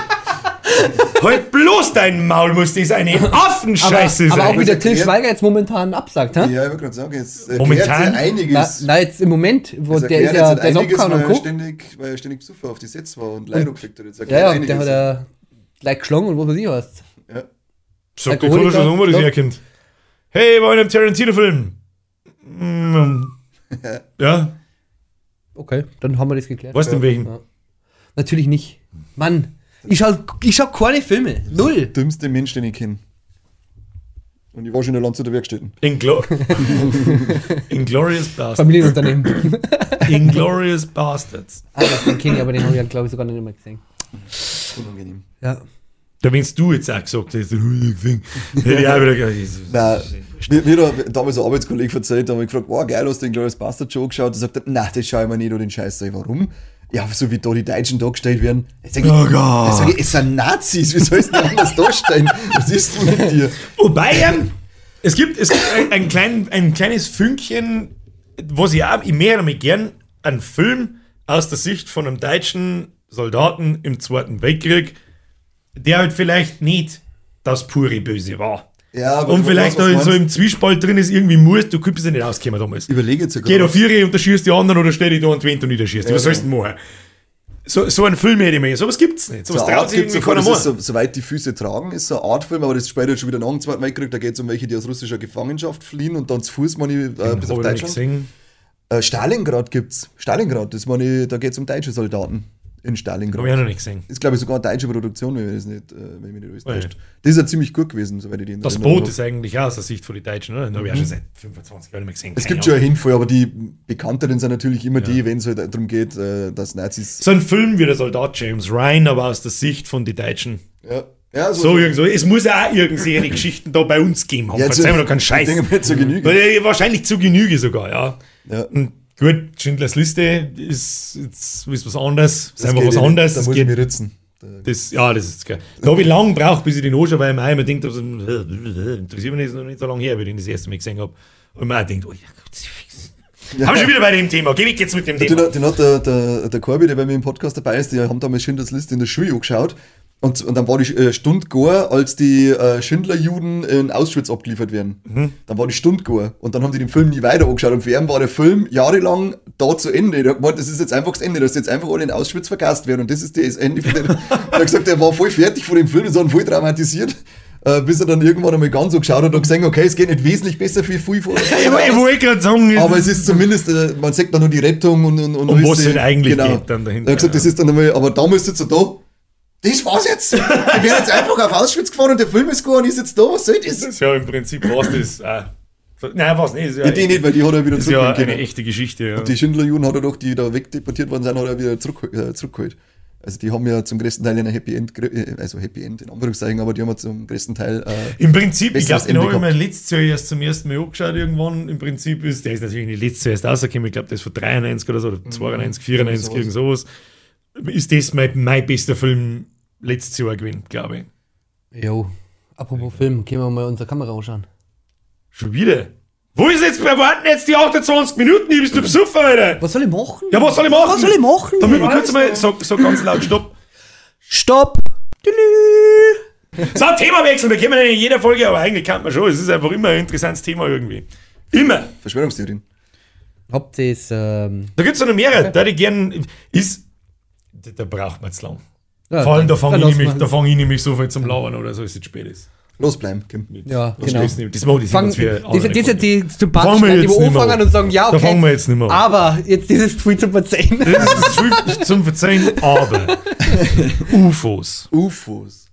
halt bloß dein Maul, muss das eine aber, Affenscheiße aber auch sein. wie der Till Schweiger jetzt momentan absagt, hä? Ja, ich wollte gerade sagen, jetzt erklärt Momentan- ja Na, einiges. na, jetzt im Moment, wo der ist ja, der abgehauen und er Co. ständig, weil er ständig Zufall auf die Sets war und Leidung gekriegt hat. Jetzt Ja, ja, einiges. der hat ja gleich geschlagen und was weiß ich was. ja. Sag dir schon, wo das ja. herkommt. Hey, in einem Tarantino-Film. Mm. Ja, Okay, dann haben wir das geklärt. weißt du in welchem? Ja. Natürlich nicht. Mann, ich schau, ich schau keine Filme. Null. Dümmste Mensch, den ich kenne. Und ich war schon in der Land zu der Werkstätten. Inglo Inglorious Bastards. Familienunternehmen. Inglorious Bastards. ah, das- den kenne ich, aber den habe ich, glaube ich, sogar noch nicht mehr gesehen. Unangenehm. Ja. Da wenn's du jetzt auch gesagt hättest, hätte ich auch wieder gesagt, mir, mir hat damals ein Arbeitskollege erzählt, da habe ich gefragt, wow, geil, hast du den Glorious Bastard Show geschaut? Er sagt, nein, das schaue ich mir nicht an den Scheiß. Ich, warum? Ja, so wie da die Deutschen dargestellt werden. Jetzt sag ich, Oh Gott. sag ich, es sind Nazis, wie soll es denn anders darstellen? Was ist denn mit dir? Wobei, ähm, es gibt, es gibt ein, ein, klein, ein kleines Fünkchen, was ich auch, ich mehr damit gern, einen Film aus der Sicht von einem deutschen Soldaten im Zweiten Weltkrieg, der halt vielleicht nicht das pure Böse war. Ja, aber Und ich vielleicht du so im Zwiespalt drin ist, irgendwie muss, du könntest ja nicht auskommen damals. Überlege jetzt ja Geh da vier und da schießt die anderen oder stell dich da und Twente und niederschießt. Was sollst du denn machen? So, so einen Film hätte ich mir. Sowas gibt's nicht. So Sowas traut sich irgendwie keiner machen. so, soweit die Füße tragen, ist so eine Artfilm, aber das ist später schon wieder dem Zweiten Weltkrieg, da geht es um welche, die aus russischer Gefangenschaft fliehen und dann zu Fuß meine, äh, bis auf noch nicht Deutschland. Äh, Stalingrad gibt's. Stalingrad, das meine, da geht es um deutsche Soldaten in Hab ich Stalingrad. auch noch nicht gesehen. Ist, glaube ich, sogar eine deutsche Produktion, wenn, ich das nicht, äh, wenn ich mich nicht alles Ja. täuscht. Das ist ja ziemlich gut gewesen, soweit ich den Das Boot ist eigentlich auch aus der Sicht von den Deutschen, oder? Den habe ich auch schon seit 25 Jahren nicht mehr gesehen. Mhm. Es Keine gibt schon Ahnung. eine Hinfall, aber die bekannteren sind natürlich immer die, wenn es halt darum geht, äh, dass Nazis. So ein Film wie der Soldat James Ryan, aber aus der Sicht von den Deutschen. Ja, ja So irgend so. Es muss ja auch irgendwelche Geschichten da bei uns geben. Haben. Ja, Verzeih zu- mir doch keinen Scheiß. ich denke mal, zur Genüge. Äh, Wahrscheinlich zu Genüge sogar, ja. Ja. Und gut, Schindlers Liste ist, ist, ist was anderes. Ist Das einfach geht was anderes. Da Das muss ich geht, mich ritzen. Da- das, ja, das ist geil. Da habe ich lange gebraucht, bis ich den anschaue, weil mir immer denkt, also, interessiert mich nicht, ist noch nicht so lange her, wie ich den das erste Mal gesehen habe. Und man auch denkt, oh ja, Kruzifix. Haben wir schon wieder bei dem Thema. Geh weg jetzt mit dem Den, Thema. den hat der, der, der Corby, der bei mir im Podcast dabei ist, die haben damals Schindlers Liste in der Schule angeschaut. Und, und dann war die äh, Stunde gar, als die äh, Schindlerjuden in Auschwitz abgeliefert werden. Mhm. Dann war die Stunde gar. Und dann haben die den Film nie weiter angeschaut. Und für ihn war der Film jahrelang da zu Ende. Der hat gemeint, das ist jetzt einfach das Ende, dass jetzt einfach alle in Auschwitz vergast werden. Und das ist das Ende von dem. er hat gesagt, er war voll fertig von dem Film, ist dann voll traumatisiert. Äh, bis er dann irgendwann einmal ganz so geschaut hat und gesehen, okay, es geht nicht wesentlich besser für viel vor. Ich, wollte gerade sagen, Aber es ist zumindest, äh, man sieht dann nur die Rettung und, und, und Um was es halt eigentlich geht dann dahinter, Er hat gesagt, ja. das ist dann einmal, aber damals sitzt er da. Das war's jetzt. Wir werden jetzt einfach auf Auschwitz gefahren und der Film ist gegangen und ich sitze da. Was soll das? Das ist ja im Prinzip was das. Äh, so- nein, was nicht. Ist ja, Ja, die nicht, weil die hat er wieder ist ja zurückgeholt. eine echte Geschichte. Ja. Die Schindlerjuden hat er doch, die da wegdeportiert worden sind, hat er wieder zurück, äh, zurückgeholt. Also die haben ja zum größten Teil eine Happy End, äh, also Happy End in Anführungszeichen, aber die haben ja zum größten Teil äh, Im Prinzip, ich glaube, den habe ich mir letztes Jahr erst zum ersten Mal angeschaut irgendwann. Im Prinzip ist, der ist natürlich nicht letztes Jahr erst rausgekommen, ich glaube, der ist von 93 oder so, oder 92, 94, sowas. irgend sowas. Ist das mein, mein bester Film letztes Jahr gewesen, glaube ich. Jo. Apropos Film, können wir mal unsere Kamera anschauen. Schon wieder. Wo ist jetzt, wir warten jetzt die 28 Minuten, hier bist du besoffen, Alter. Was soll ich machen? Ja, was soll ich machen? Was soll ich machen? Damit wir kurz mal, sag, sag ganz laut, stopp. Stopp! So, Themawechsel, wir kennen in jeder Folge, aber eigentlich kann man schon. Es ist einfach immer ein interessantes Thema irgendwie. Immer. Verschwörungstheorien. Habt ihr es, ähm, Da gibt es noch mehrere, da die gern ist. Da, da braucht man zu lang. ja, Vor allem, da fange ich, da fang ich nämlich so viel zum Lauern oder so, ist es spät ist. Los bleiben, Kim. Ja, Das genau. nicht- Das macht Fang, das für diese, diese, die Fangen sympathischen, wir die jetzt wir anfangen an. und sagen, ja, Da okay. fangen wir jetzt nicht mehr an. Aber jetzt dieses Gefühl zu verzeihen. Das ist schwierig zum Verzeihen, aber UFOs. UFOs.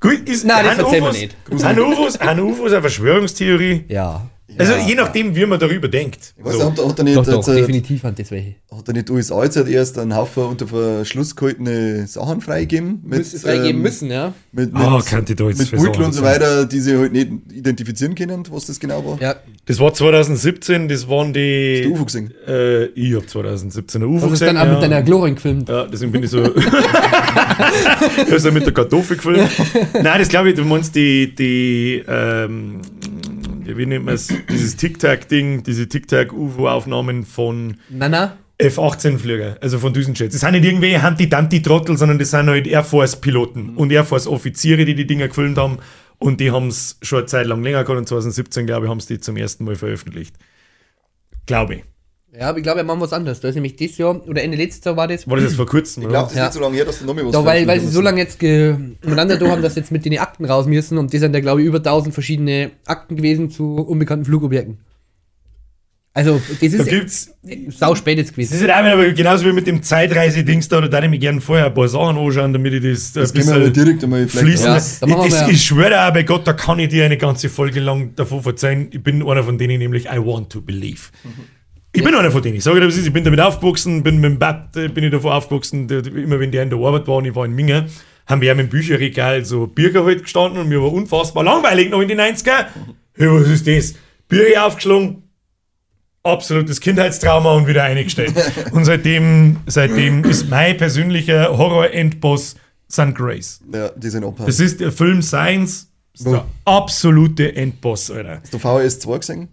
Gut, ist, Nein, das verzeihen wir nicht. Haben UFOs, haben UFOs eine Verschwörungstheorie? ja. Also je nachdem, wie man darüber denkt. Ich weiß So. hat, hat er nicht, Doch, doch, jetzt, äh, definitiv an das welche. hat er nicht USA jetzt erst einen Haufen unter Verschluss gehaltene Sachen freigegeben? Mit, Müsste freigeben ähm, müssen, ja. Mit, mit, Ah, könnte ich da jetzt mit für Beutel und so weiter, die sie halt nicht identifizieren können, was das genau war. Ja. Das war 2017, das waren die. Hast du UFO gesehen? Äh, ich hab 2017 ein UFO Du hast gesehen. dann auch ja. mit deiner Glorin gefilmt. Ja, deswegen bin ich so. ich hab's ja mit der Kartoffel gefüllt. Nein, das glaube ich, du meinst die, die, ähm, wie nennt man es, dieses Tic-Tac-Ding, diese Tic-Tac-UFO-Aufnahmen von Nana? F-18-Flieger, also von Düsenjets. Das sind nicht irgendwelche Hanti-Danti-Trottel, sondern das sind halt Air Force-Piloten und Air Force-Offiziere, die die Dinger gefilmt haben. Und die haben es schon eine Zeit lang länger gehabt und 2017, glaube ich, haben sie die zum ersten Mal veröffentlicht. Glaube ich. Ja, aber ich glaube, wir machen was anderes. Da ist nämlich dieses Jahr, oder Ende letztes Jahr war das. War das jetzt vor kurzem? Ich glaube, das ist Ja. nicht so lange her, dass du noch mehr was Da, weil, weil sie so lange jetzt miteinander da haben, dass sie jetzt mit den Akten raus müssen und das sind ja, glaube ich, über 1000 verschiedene Akten gewesen zu unbekannten Flugobjekten. Also, das Da ist gibt's sau spät jetzt Das gewesen. ist halt auch wieder genauso wie mit dem Zeitreise-Dings da, da darf ich mir gerne vorher ein paar Sachen anschauen, damit ich das, Das ein aber bisschen direkt einmal fließen Ja, da ich, das, ich schwöre auch bei Gott, da kann ich dir eine ganze Folge lang davon verzeihen. Ich bin einer von denen, nämlich I want to believe. Ich bin einer von denen. Ich sage dir, was ist, ich bin damit aufgewachsen, bin mit dem Bad, äh, bin ich davon aufgewachsen, immer wenn der in der Arbeit war und ich war in Minge, haben wir dem Bücherregal so Bücher halt gestanden und mir war unfassbar langweilig noch in den 90er. Ja, was ist das? Bücher aufgeschlagen, absolutes Kindheitstrauma und wieder eingestellt. und seitdem, seitdem ist mein persönlicher Horror-Endboss St. Grace. Ja, die sind abhauen. Das ist der Film Science, ist der absolute Endboss, Alter. Hast du VHS 2 gesehen?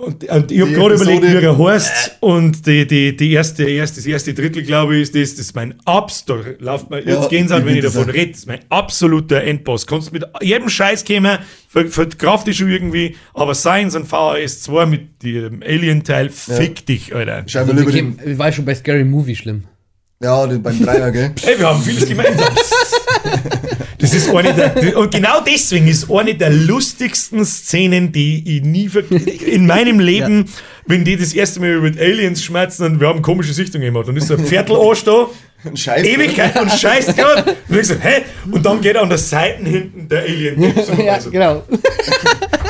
Und, und ich habe gerade überlegt, wie er heißt. Und die, die, die erste, erste, das erste Drittel, glaube ich, ist das, das ist mein absoluter, lauft mir Ja, jetzt gehen wenn ich davon rede, das ist mein absoluter Endboss. Kannst mit jedem Scheiß kommen, ver- verkraft dich schon irgendwie, aber Science und VHS 2 mit dem Alien-Teil, fick dich, Alter. Mal lieber den, Ich war schon bei Scary Movie schlimm. ja, beim Dreier, gell? Hey, wir haben vieles gemeinsam. Das ist eine der, und genau deswegen ist eine der lustigsten Szenen, die ich nie ver in meinem Leben, wenn die das erste Mal über Aliens schmerzen und wir haben komische Sichtungen gemacht. Dann ist so ein Viertelarsch da, Ein Scheiß. Ewigkeit und scheißt gerade. Und ich so, hä? Und dann geht an der Seite hinten der Alien. Ja, Also, genau.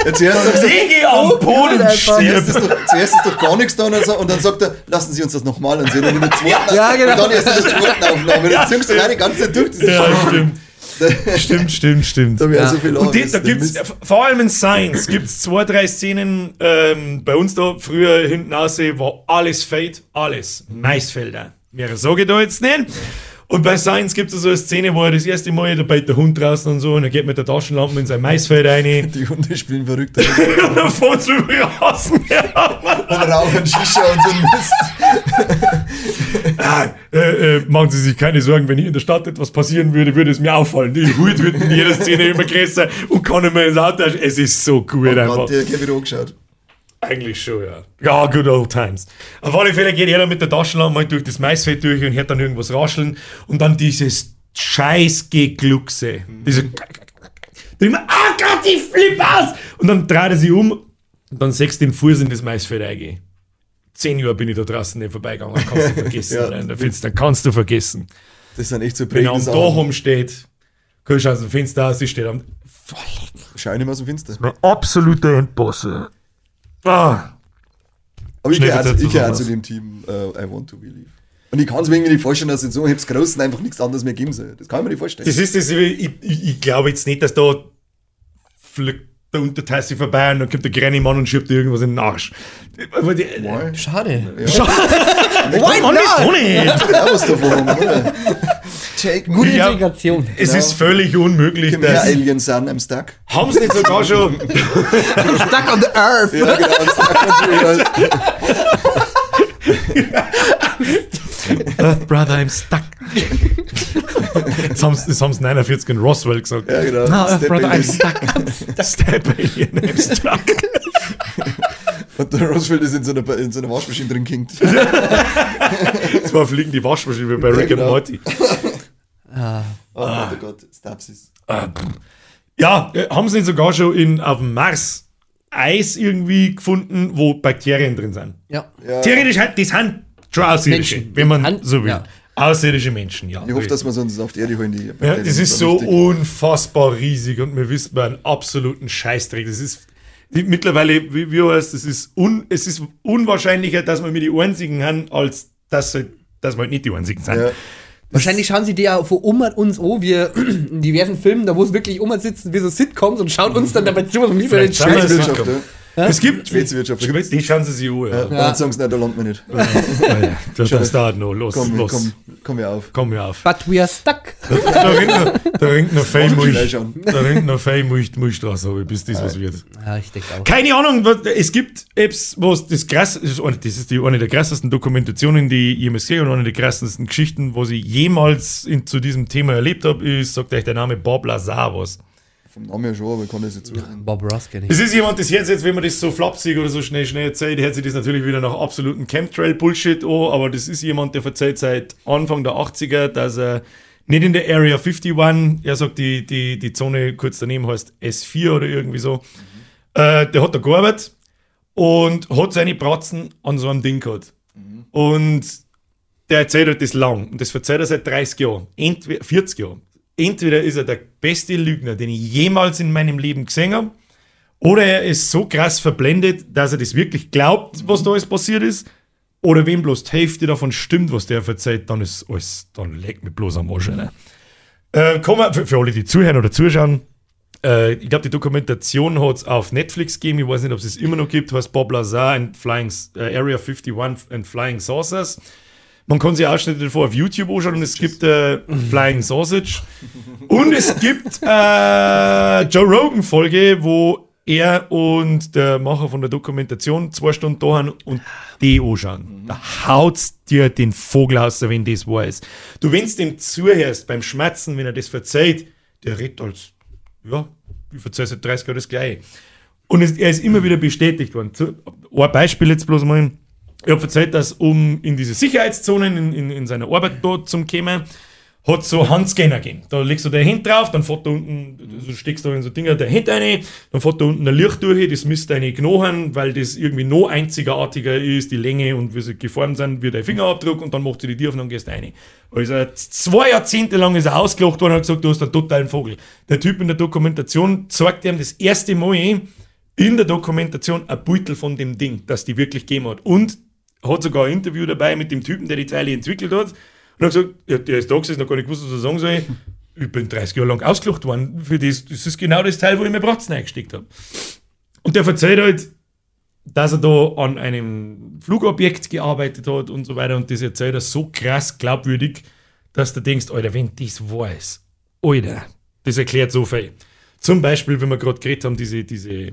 Ja, zuerst, du, Liege am Boden einfach. zuerst, ist stirb. doch, zuerst ist doch gar nichts da und dann, so- und dann sagt er, lassen Sie uns das nochmal ansehen. Und in der zweiten, Ja, genau. und dann erst in der zweiten Aufnahme. Das ziehst du gleich die ganze Zeit durch. Das ist Ja, stimmt. Stimmt, stimmt, stimmt. Da wäre Ja. so viel Und die, da gibt's, vor allem in Science, gibt's zwei, drei Szenen, ähm, bei uns da früher hinten aussehen, war alles Fade, alles. Maisfelder. Mehr sage ich da jetzt nicht. Und bei Science gibt es so eine Szene, wo er das erste Mal, da bei der Hund draußen und so, und er geht mit der Taschenlampe in sein Maisfeld rein. Die Hunde spielen verrückt. und dann fährt es über Rasen. Und rauchen Shisha und so ein Mist. Ah, äh, äh, machen Sie sich keine Sorgen, wenn hier in der Stadt etwas passieren würde, würde es mir auffallen. Die Hut wird in jeder Szene immer größer und kann nicht mehr ins Auto. Es ist so cool Oh einfach. Gott, hat wieder angeschaut. Eigentlich schon, ja. Ja, good old times. Auf alle Fälle geht er dann mit der Taschenlampe mal durch das Maisfeld durch und hört dann irgendwas rascheln und dann dieses scheiß Gegluckse. Diese. Da immer, ah Gott, ich flipp aus! Und dann dreht er sich um und dann sechst den Fuß in das Maisfeld eingehen. Zehn Jahre bin ich da draußen nicht vorbeigegangen, kannst du vergessen. Ja. Alter. In der Finster kannst du vergessen. Das sind echt so Wenn er am prägende Dach Sachen. rumsteht, kannst du aus dem Fenster aus, sie steht am. Schau nicht mehr so finster. Mein absoluter Endboss. ey. Ah. Aber ich gehöre also, ich etwas zu dem Team uh, I Want to Believe. Und ich kann es mir irgendwie nicht vorstellen, dass in so einem Großen einfach nichts anderes mehr geben soll. Das kann ich mir nicht vorstellen. Das ist das, ich, ich, ich glaube jetzt nicht, dass da der Untertasse vorbei und dann kommt der kleine Mann und schiebt dir irgendwas in den Arsch. Aber die, Mal. Schade. Why not? Auch nicht. Ja, was davon, oder? Take Gute. Ja. Integration. Es Genau. ist völlig unmöglich. Mehr Dass, Aliens sind, I'm stuck. haben sie nicht sogar schon. Stuck on the Earth. Ja, genau, I'm stuck on Earth Brother, I'm stuck. Das haben, sie- das haben sie 49 in Roswell gesagt. Ja, genau. No, Earth Brother, I'm Alien. stuck. Step Alien, I'm stuck. Und der Roswell ist in so einer, in so einer Waschmaschine drin kinkt. Zwar fliegen die Waschmaschine wie bei Rick genau. and Morty. Ah, Oh Gott, oh Gott, Stapsis. Ja, äh, haben sie nicht sogar schon in, auf dem Mars Eis irgendwie gefunden, wo Bakterien drin sind. ja. Ja, Theoretisch das sind schon Außerirdische, Menschen. wenn man An- so will. ja. Außerirdische Menschen, ja. ich hoffe, dass wir uns auf die Erde holen. Die ja, das ist so wichtig. unfassbar riesig und wir wissen einen absoluten Scheißdreck. Das ist die, mittlerweile, wie, wie heißt es, ist un, es ist unwahrscheinlicher, dass wir mit die Einzigen haben, als dass, dass wir halt nicht die Einzigen sind. Ja. Wahrscheinlich schauen sie die ja vor Oma uns an, wir in diversen Filmen, da wo es wirklich Oma sitzen, wie so Sitcoms und schauen uns dann dabei zu, was wir für den Scheiß. Es ja. Gibt, Schweizer die schauen sie sich an. Ja. Dann sie, nein, da landen wir nicht. Das, das dauert noch. Los, Komm, los. komm, komm hier auf. Komm mir auf. But we are stuck. Da ringt noch, da ringt noch Fame ich. Da ringt noch Fame Milch, Milchstraße, aber bis das was wird. Ja, ich denke auch. Keine Ahnung, was, es gibt Apps, wo es das krass, das ist eine- das ist die, eine der krassesten Dokumentationen, die ich jemals gesehen habe und eine der krassesten Geschichten, was ich jemals in, zu diesem Thema erlebt habe, ist, sagt euch der Name Bob Lazar was. Vom Namen her schon, aber ich kann das jetzt suchen. Bob Ross kenne ich. Es ist jemand, das hört sich jetzt, wenn man das so flapsig oder so schnell, schnell erzählt, hört sich das natürlich wieder nach absoluten Chemtrail-Bullshit an, aber das ist jemand, der erzählt seit Anfang der 80er, dass er nicht in der Area 51, er sagt, die, die, die Zone kurz daneben heißt S4 oder irgendwie so, äh, der hat da gearbeitet und hat seine Bratzen an so einem Ding gehabt. Und der erzählt halt das lang. Und das erzählt er seit 30 Jahren. Entweder, 40 Jahren. Entweder ist er der beste Lügner, den ich jemals in meinem Leben gesehen habe, oder er ist so krass verblendet, dass er das wirklich glaubt, was da alles passiert ist. Oder wenn bloß die Hälfte davon stimmt, was der erzählt, dann ist alles, dann legt mir bloß am Arsch. Ne? Äh, kann für, für alle, die zuhören oder zuschauen, äh, ich glaube, die Dokumentation hat es auf Netflix gegeben. Ich weiß nicht, ob es es immer noch gibt. Heißt Bob Lazar and Flying, äh, Area 51 and Flying Saucers. Man kann sich Ausschnitte davor auf YouTube anschauen und es gibt äh, Flying Sausage. Und es gibt äh, Joe Rogan Folge, wo er und der Macher von der Dokumentation zwei Stunden da haben und die anschauen. Da haut's dir den Vogel aus, wenn das wahr ist. Du, wenn's dem zuhörst beim Schmatzen, wenn er das verzeiht, der redet als, ja, ich verzeih seit 30 Jahren das Gleiche. Und es, er ist immer wieder bestätigt worden. Ein Beispiel jetzt bloß mal. Ich habe erzählt, dass um in diese Sicherheitszonen in, in, in seiner Arbeit dort zum kommen, hat so Handscanner gegeben. Da legst du der Hand drauf, dann fährt da unten, du steckst da in so Dinger der Hand rein, dann fährt da unten ein Licht durch, das misst deine Knochen, weil das irgendwie noch einzigartiger ist, die Länge und wie sie geformt sind, wie dein Fingerabdruck und dann macht sie die Tür auf und dann gehst du rein. Also zwei Jahrzehnte lang ist er ausgelacht worden und hat gesagt, du hast einen totalen Vogel. Der Typ in der Dokumentation zeigt ihm das erste Mal in der Dokumentation ein Beutel von dem Ding, das die wirklich gegeben hat. Und hat sogar ein Interview dabei mit dem Typen, der die Teile entwickelt hat. Und hat gesagt, ja, der ist da gesessen, noch gar nicht gewusst, was er sagen soll. Ich bin 30 Jahre lang ausgelacht worden für das. Das ist genau das Teil, wo ich mir Bratzen eingesteckt habe. Und der erzählt halt, dass er da an einem Flugobjekt gearbeitet hat und so weiter. Und das erzählt er so krass glaubwürdig, dass du denkst, Alter, wenn das ist, Alter, das erklärt so viel. Zum Beispiel, wenn wir gerade geredet haben, diese, diese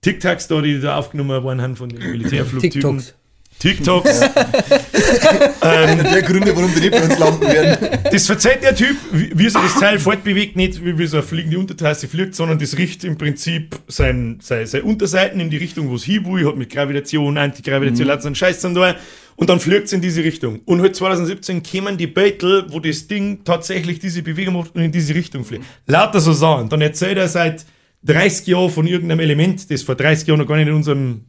TikToks da, die da aufgenommen worden haben von den Militärflugtypen. TikToks. TikToks. Einer der Gründe, warum die nicht bei uns landen werden. Das verzeiht der Typ, wie, sich das Teil fortbewegt, nicht wie, wie so eine fliegende Untertasse fliegt, sondern das richtet im Prinzip sein, sein, seine Unterseiten in die Richtung, wo es hin will, hat mit Gravitation, Antigravitation, mhm. so einen Scheiß dann da. Und dann fliegt es in diese Richtung. Und halt 2017 kämen die Beutel, wo das Ding tatsächlich diese Bewegung macht und in diese Richtung fliegt. Lauter so Sachen. Dann erzählt er seit 30 Jahren von irgendeinem Element, das vor 30 Jahren noch gar nicht in unserem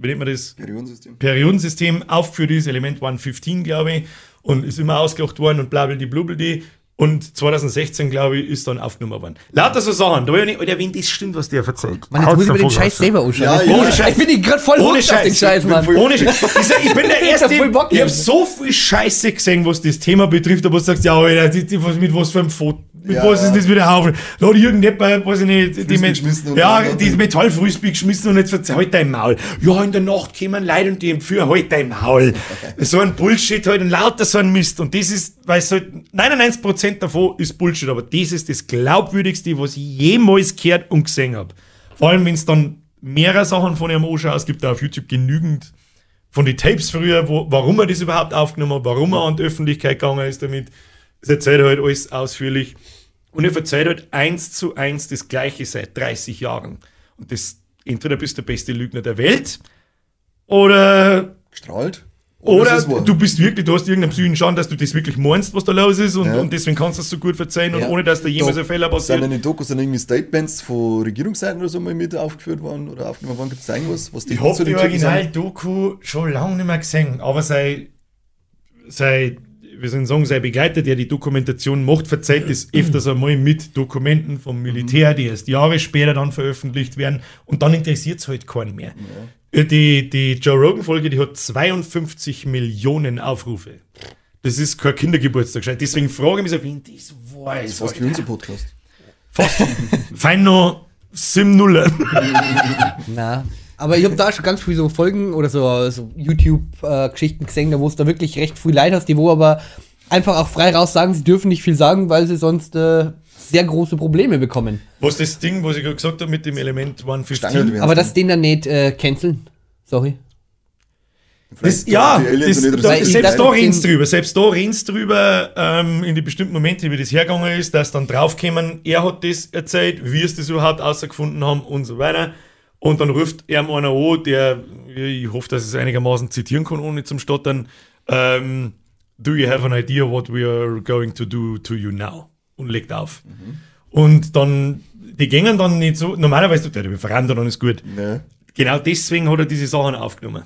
wie nennt man das? Periodensystem. Periodensystem aufgeführt ist, Element 115, glaube ich, und ist immer ausgelacht worden und blablabla, blablabla. Und 2016, glaube ich, ist dann aufgenommen worden. Lauter so Sachen. Da war ja nicht, Alter, wenn das stimmt, was der erzählt. Mann, jetzt muss ich mir den Scheiß selber anschauen. Ja, ich, ja. bin, ohne Scheiß. ich bin gerade voll Ohne auf den Scheiß. Scheiß, Mann. Ohne Scheiß. Ich, sag, ich bin der Ich Erste, ich habe so viel Scheiße gesehen, was das Thema betrifft, aber du sagst, ja, Alter, mit was für einem Foto, mit Ja, was ja. ist das wieder auf? Da hat irgendjemand, weiß ich nicht, die, und ja, die Metallfrisbee geschmissen und jetzt verzeiht halt dein Maul. Ja, in der Nacht kommen Leute und die empführen halt dein Maul. So ein Bullshit halt und lauter so ein Mist. Und das ist, weil es halt, 99% davon ist Bullshit, aber das ist das glaubwürdigste, was ich jemals gehört und gesehen habe. Vor allem, wenn es dann mehrere Sachen von ihm anschaut, es gibt da auf YouTube genügend von den Tapes früher, wo, warum er das überhaupt aufgenommen hat, warum er an die Öffentlichkeit gegangen ist damit. Das erzählt er halt alles ausführlich. Und er erzählt halt eins zu eins das Gleiche seit 30 Jahren. Und das, entweder bist du der beste Lügner der Welt oder, Strahlt. oder es wahr. du bist wirklich, du hast irgendeinen psychischen Schaden, dass du das wirklich meinst, was da los ist und, Ja. und deswegen kannst du es so gut verzeihen und Ja. ohne, dass da jemals ein Fehler Sind passiert. in den Dokus dann irgendwie Statements von Regierungsseiten oder so mal mit aufgeführt worden oder aufgenommen worden? Gibt es irgendwas, was die Ich habe die? Original-Doku schon lange nicht mehr gesehen, aber sei, sei, wir sollen sagen, sein Begleiter, der die Dokumentation macht, verzeiht das öfters einmal mit Dokumenten vom Militär, die erst Jahre später dann veröffentlicht werden und dann interessiert es halt keinen mehr. Äh, Die, die Joe Rogan-Folge, die hat 52 Millionen Aufrufe. Das ist kein Kindergeburtstag. Deswegen frage ich mich so, wen das weiß. Fast wie unser Podcast. Fein noch 7 0 Na. Aber ich habe da schon ganz viel so Folgen oder so, so YouTube-Geschichten gesehen, da wo es da wirklich recht viel Leid hast, die wo aber einfach auch frei raus sagen, sie dürfen nicht viel sagen, weil sie sonst äh, sehr große Probleme bekommen. Was das Ding, was ich gerade gesagt habe mit dem Element 115. Stangelt werden. Aber dass den dann nicht äh, canceln. Sorry. Das, ja, das, da, selbst da reden den- drüber. Selbst da reden drüber, ähm, in die bestimmten Momente, wie das hergegangen ist, dass dann draufkommen, er hat das erzählt, wie es das überhaupt ausgefunden haben und so weiter. Und dann ruft er einer an, der, ich hoffe, dass ich es einigermaßen zitieren kann, ohne zum Stottern, ähm, Do you have an idea what we are going to do to you now? Und legt auf. Und dann, die gingen dann nicht so, normalerweise tut er, wir verraten dann ist gut. Ne? Genau deswegen hat er diese Sachen aufgenommen.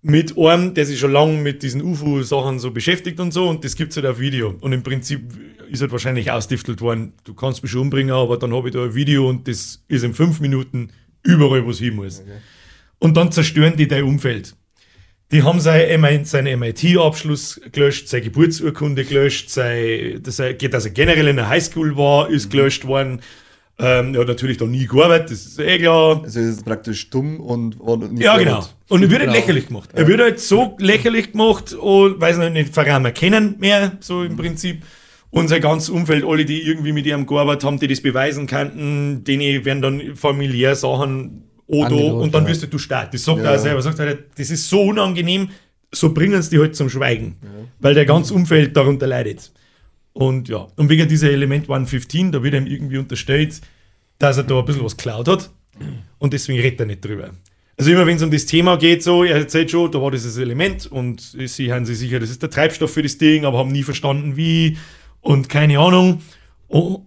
Mit einem, der sich schon lange mit diesen UFO-Sachen so beschäftigt und so, und das gibt's halt auf Video. Und im Prinzip ist halt wahrscheinlich ausdiftelt worden, du kannst mich schon umbringen, aber dann habe ich da ein Video und das ist in fünf Minuten überall, wo es hin muss. Und dann zerstören die dein Umfeld. Die haben sein, seinen MIT-Abschluss gelöscht, seine Geburtsurkunde gelöscht, sein, dass er, dass er generell in der Highschool war, ist gelöscht worden. Ähm, er hat natürlich da nie gearbeitet, das ist eh klar. Also ist praktisch dumm und war nicht Ja, genau. Und er wird halt Genau. lächerlich gemacht. Er wird halt so lächerlich gemacht und weiß noch nicht, Verraten kennen mehr, so im Prinzip. Und sein ganzes Umfeld, alle, die irgendwie mit ihm gearbeitet haben, die das beweisen könnten, denen werden dann familiär Sachen oder Angedroht, und dann ja. wirst du du stark. Das sagt Ja. er auch selber. Sagt er, das ist so unangenehm, so bringen sie die halt zum Schweigen, weil der ganze Umfeld darunter leidet. Und ja, und wegen dieser Element 115, da wird ihm irgendwie unterstellt, dass er da ein bisschen was geklaut hat und deswegen redet er nicht drüber. Also immer wenn es um das Thema geht, so, er erzählt schon, da war dieses Element und sie haben sich sicher, das ist der Treibstoff für das Ding, aber haben nie verstanden, wie und keine Ahnung. Oh,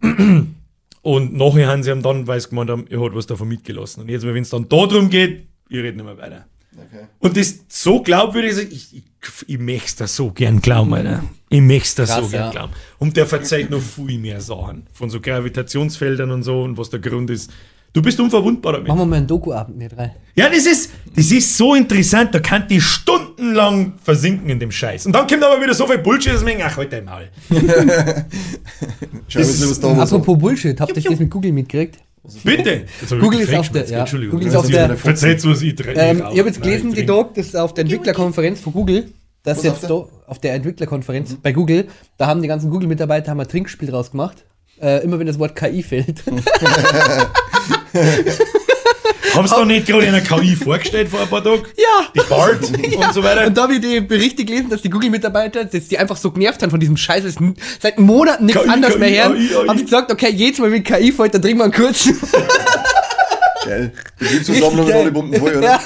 Und nachher haben sie ihm dann, weil sie gemeint haben, er hat was davon mitgelassen. Und jetzt, wenn es dann darum geht, ich rede nicht mehr weiter. Okay. Und das so glaubwürdig, ist, ich, ich, ich möchte das so gern glauben, Alter. Ich möchte das Krass, so gern ja. glauben. Und der verzeiht noch viel mehr Sachen. Von so Gravitationsfeldern und so und was der Grund ist. Du bist unverwundbar damit. Machen wir mal einen Doku-Abend, wir drei. Ja, das ist, das ist so interessant, da kann die stundenlang versinken in dem Scheiß. Und dann kommt aber wieder so viel Bullshit, dass man denkt, ach, halt dein Maul. Schau jetzt nicht, was da Apropos Bullshit, habt ihr das mit Google mitgekriegt? Bitte. Google ist auf der- ja, Entschuldigung. Google ist Das auf ist der- Verzeiht, was ich drin Ähm, ich habe jetzt gelesen, die Tag, das ist auf der Entwicklerkonferenz von Google, das Was jetzt auf da, auf der Entwicklerkonferenz bei Google, da haben die ganzen Google-Mitarbeiter haben ein Trinkspiel draus gemacht. Äh, immer wenn das Wort KI fällt. Haben sie doch nicht gerade in einer KI vorgestellt vor ein paar Tagen? ja! Die BART und so weiter. Und da habe ich die Berichte gelesen, dass die Google-Mitarbeiter, dass die einfach so genervt haben von diesem Scheiß, dass n- seit Monaten nichts KI, anderes KI, mehr AI. haben sie gesagt, okay, jedes Mal wenn KI fällt, dann trinken wir einen kurzen. Geil. Betriebsversammlung Richtig alle Bomben voll, oder? Ja.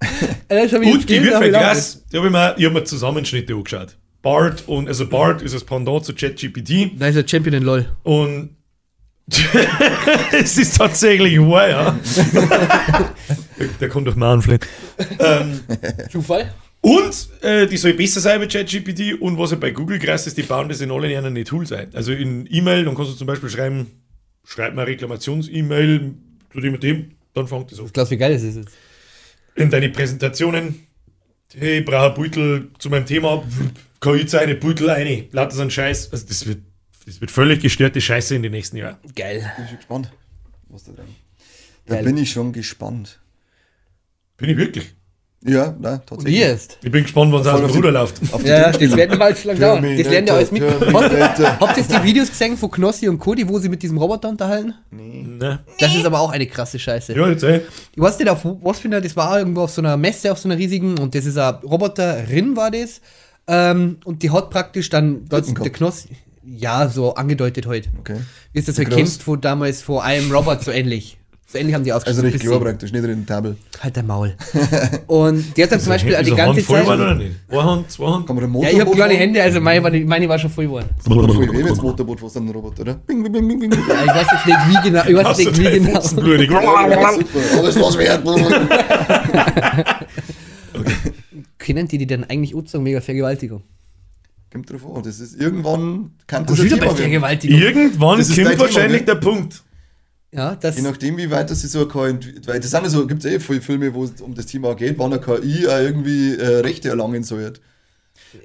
das hab ich die gelesen, wird für ich. Da habe ich mir, ich hab mir Zusammenschnitte angeschaut. BART und, also BART ist das Pendant zu ChatGPT Da ist er Champion in LOL. und es ist tatsächlich wahr, ja. Der kommt auf meinen Flint. Ähm, Zufall? Und äh, die soll besser sein bei ChatGPT und was halt bei Google krass ist, die bauen das in alle ihren Tools ein. Also in E-Mail, dann kannst du zum Beispiel schreiben, schreib mal Reklamations-E-Mail zu dem und dem, dann fängt das auf. Klaus, wie geil das ist jetzt. In deine Präsentationen, hey, ich brauche einen Beutel zu meinem Thema, kann ich eine Beutel eine, lauter so ein Scheiß. Also das wird, das wird völlig gestörte Scheiße in den nächsten Jahren. Geil. Bin ich schon gespannt, was da drin Da Geil. bin ich schon gespannt. Bin ich wirklich. Ja, nein, Und tatsächlich. ihr ist. Ich bin gespannt, wann es aus dem Ruder läuft. Ja, das Trinkspiele. werden mal zu lang dauern. Das lernen ja alles mit. Habt ihr jetzt die Videos gesehen von Knossi und Cody, wo sie mit diesem Roboter unterhalten? Ne? Das ist aber auch eine krasse Scheiße. Ja, jetzt ey. Ich weiß nicht, auf was für eine, das war irgendwo auf so einer Messe, auf so einer riesigen, und das ist eine Roboterin, war das. Ähm, und die hat praktisch dann, der. Knossi, ja, so angedeutet heute. Okay. Wie ist das halt kennst, von damals vor einem Robot so ähnlich. So ähnlich haben die Also ausgeschaut. recht Bisschen. klar praktisch, nicht in den Tabel. Halt der Maul. und die hat dann zum Beispiel Ist die ganze Hand voll Zeit. oder nicht? Eine Hand, zwei Hand? Kann man den Ja, ich habe kleine? Hände, also meine war, nicht- meine war schon voll geworden. Weh, wenn das Motorboot fast ein Roboter, oder? Bing, bing, bing, bing, bing. Ja, ich weiß jetzt nicht, wie genau. Ich weiß jetzt nicht, wie genau. Blutig? Alles was wert. Kennen die die denn eigentlich anzogen wegen Vergewaltigung? Kommt drauf an, das ist irgendwann, kann das wieder bei Thema. Vergewaltigung. Irgendwann Das kommt Thema, wahrscheinlich gell? der Punkt. Ja, das. Je nachdem, wie weit das sich so eine KI, weil das sind ja so, gibt es eh viele Filme, wo es um das Thema geht, wann eine KI auch irgendwie äh, Rechte erlangen soll.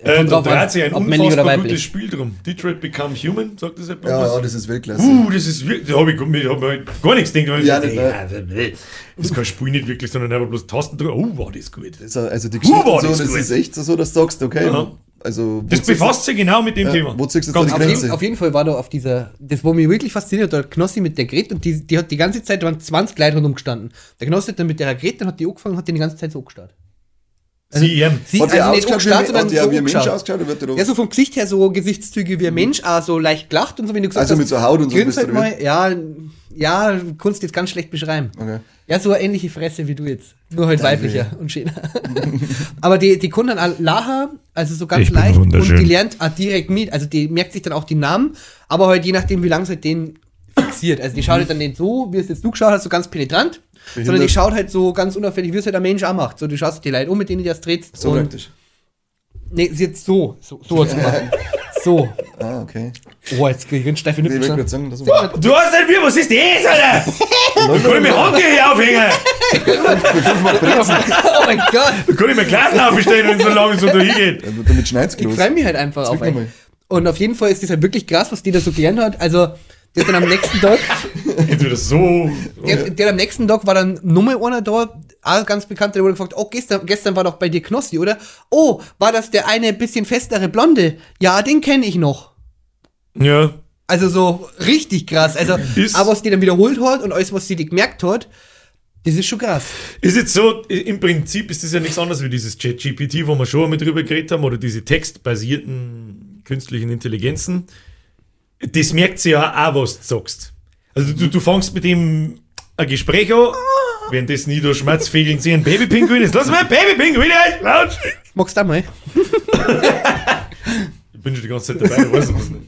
Äh, da dreht sich ein unfassbar gutes Spiel drum. Detroit Become Human, sagt das etwas? Ja, ja, das ist Weltklasse. Uh, das ist wirklich, da habe ich, mir- hab mir gar nichts gedacht. weil Ja, ich das- dachte, das ist kein Spiel nicht wirklich, sondern einfach bloß Tasten drücken. Oh, war das gut. Das ist, also die Geschichte war und so, das das ist echt so, dass du sagst, okay, Ja. Also... Das befasst sich genau mit dem Ja, Thema. wo ziehst du jetzt Ganz da Auf die jeden, Grenze? auf jeden Fall war da auf dieser, das wo mich wirklich fasziniert, der Knossi mit der Gret und die, die hat die ganze Zeit, da waren 20 Leute rundum gestanden. Der Knossi hat dann mit der Gret, dann hat die angefangen, hat die die ganze Zeit so gestartet. Sie, ähm, Sie, Hat also nicht angestarrt, wie, sondern hat der so wie ein Mensch ausgeschaut? Oder wird der da- Ja, so vom Gesicht her so Gesichtszüge wie ein Mensch, auch so leicht gelacht und so, wenn du gesagt Also mit so Haut und so halt du mal, ja, ja, kannst du jetzt ganz schlecht beschreiben. Okay. Ja, so eine ähnliche Fresse wie du jetzt. Nur halt weiblicher und schöner. Aber die, die all- Laha, also so ganz Ich bin leicht, und die lernt auch direkt mit. Also die merkt sich dann auch die Namen, aber halt je nachdem, wie lange sie den fixiert. Also die schaut halt dann nicht so, wie es jetzt du geschaut hast, so ganz penetrant, sondern die schaut halt so ganz unauffällig, wie es halt ein Mensch auch macht. So, du schaust die Leute um, mit denen du das trittst. So und, praktisch. nee, sie jetzt so, so, so hat sie gemacht. So. Ah, okay. Oh, jetzt krieg ich einen steifen Ich wollte Nippel. gerade sagen, das du hast nicht wie, was ist das, Alter? Da kann ich mir Hand hier aufhängen. Oh mein Gott. Da kann ich mir Glas aufstellen, wenn es so lange so da hingeht. Damit schneid's Ich los. freue mich halt einfach auf Zwick mal. Und auf jeden Fall ist das halt wirklich krass, was die da so gelernt hat. Also, hat dann am nächsten Tag, Entweder so. der, der am nächsten Tag war dann Nummer einer da, auch ganz bekannt, der wurde gefragt, oh, gestern, gestern war doch bei dir Knossi, oder? Oh, war das der eine bisschen festere Blonde? Ja, den kenne ich noch. Ja. Also so richtig krass. Also, Ist- aber was die dann wiederholt hat und alles, was sie die gemerkt hat, das ist schon krass. Ist jetzt so, im Prinzip ist das ja nichts anderes wie dieses ChatGPT, wo wir schon mal drüber geredet haben, oder diese textbasierten künstlichen Intelligenzen. Das merkt sie ja auch, was du sagst. Also du, du fängst mit ihm ein Gespräch an, währenddessen nie durch Schmerzfegeln sie ein Babypinguin ist. Lass mal ein Babypinguin laut. Magst du auch mal? Ich bin schon die ganze Zeit dabei, ich weiß es nicht.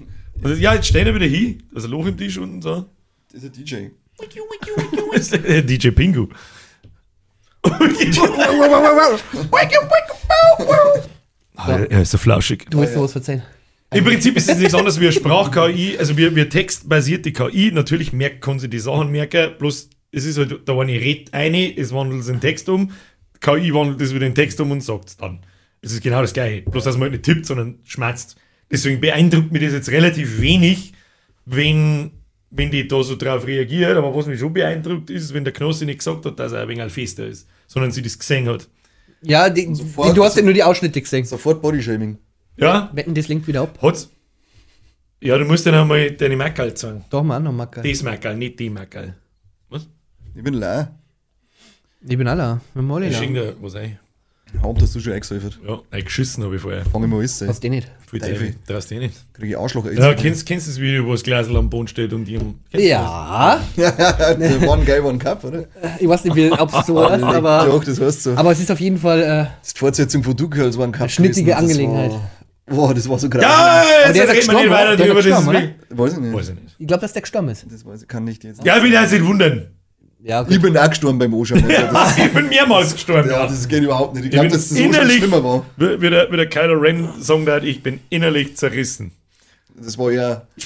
Also, ja, jetzt stehen wir wieder hin, also ein Loch im Tisch unten so. Das ist ein DJ. DJ Pingu. Ah, er ist so flauschig. Du musst dir was verzeihen. Im Prinzip ist es nichts anderes wie eine Sprach-KI, also wie, wie eine textbasierte KI. Natürlich merkt, kann sie die Sachen merken, bloß es ist halt, da eine redet eine, es wandelt es in Text um, KI wandelt es wieder in Text um und sagt es dann. Es ist genau das Gleiche, bloß dass man halt nicht tippt, sondern schmerzt. Deswegen beeindruckt mich das jetzt relativ wenig, wenn, wenn die da so drauf reagiert, aber was mich schon beeindruckt ist, wenn der Knossi nicht gesagt hat, dass er ein wenig fester ist, sondern sie das gesehen hat. Ja, die, Sofort- die, du hast ja nur die Ausschnitte gesehen. Sofort Bodyshaming. Ja, Wetten, das linkt wieder ab. hat's. Ja, du musst dann einmal deine Mackerl zeigen. Doch, Mann, noch Macker. Das Mackerl, nicht die Mackerl. Was? Ich bin leer. Ich bin alle. Wir haben alle Ich da. schenke dir was ein. Hauptsache, dass du schon eingesäufert. Ja, eingeschissen habe ich vorher. Fange ich mal an. Was den nicht? Viel Teufel. Traust du eh nicht. Kriege ich Arschloch. Ja, kennst, kennst du das Video, wo das Glasl am Boden steht und ihm. Ja. Der One Guy, One Cup, oder? Ich weiß nicht, ob es so heißt, aber, Doch, das heißt so. aber es ist auf jeden Fall. Äh, Das ist die Fortsetzung von Du Girls One Cup. schnittige gewesen. Das Angelegenheit. Boah, das war so krass. Ja, jetzt der reden wir nicht weiter gestorben, wie- Weiß ich nicht. Weiß ich nicht. ich glaube, dass der gestorben ist. Das weiß ich, kann nicht jetzt. Ja, ich will jetzt nicht wundern. Ja, Ich bin auch gestorben beim Anschauen. Das, Ich bin mehrmals gestorben. ja, Ja, das geht überhaupt nicht. Ich Ich glaube, bin dass das so innerlich, schlimmer war. wie, wie, der, wie der Kylo Ren sagen hat, ich bin innerlich zerrissen. Das war eher.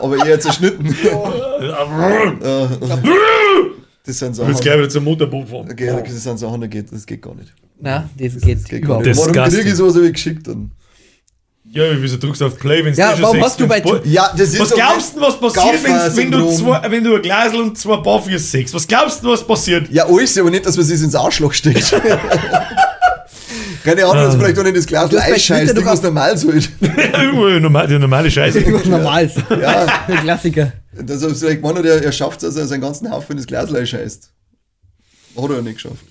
aber eher zerschnitten. Das sind Ich Sachen. will gleich wieder zum Motorboot fahren. Okay, das sind Sachen, das geht, das geht gar nicht. na, das geht, Das geht gar überhaupt nicht. Das- Warum kriege ich sowas ich geschickt? Dann? Ja, wieso drückst du auf Play, wenn Ja, warum hast du bei Ja, das ist Was glaubst du, was passiert, wenn, wenn, du zwei, wenn du ein Glasl und zwei Barfuß sechst? Was glaubst du, was passiert? Ja, alles, aber nicht, dass man es ins Arschloch steckt. Keine Ahnung, dass vielleicht auch nicht das Glas Du hast was normal sollte. Irgendwo normal, die normale Scheiße. Irgendwas Normales. Ja, Der Klassiker. dass er vielleicht gemeint hat, er, er schafft es, dass er seinen ganzen Haufen ins Glas Eis scheißt. Hat er nicht geschafft.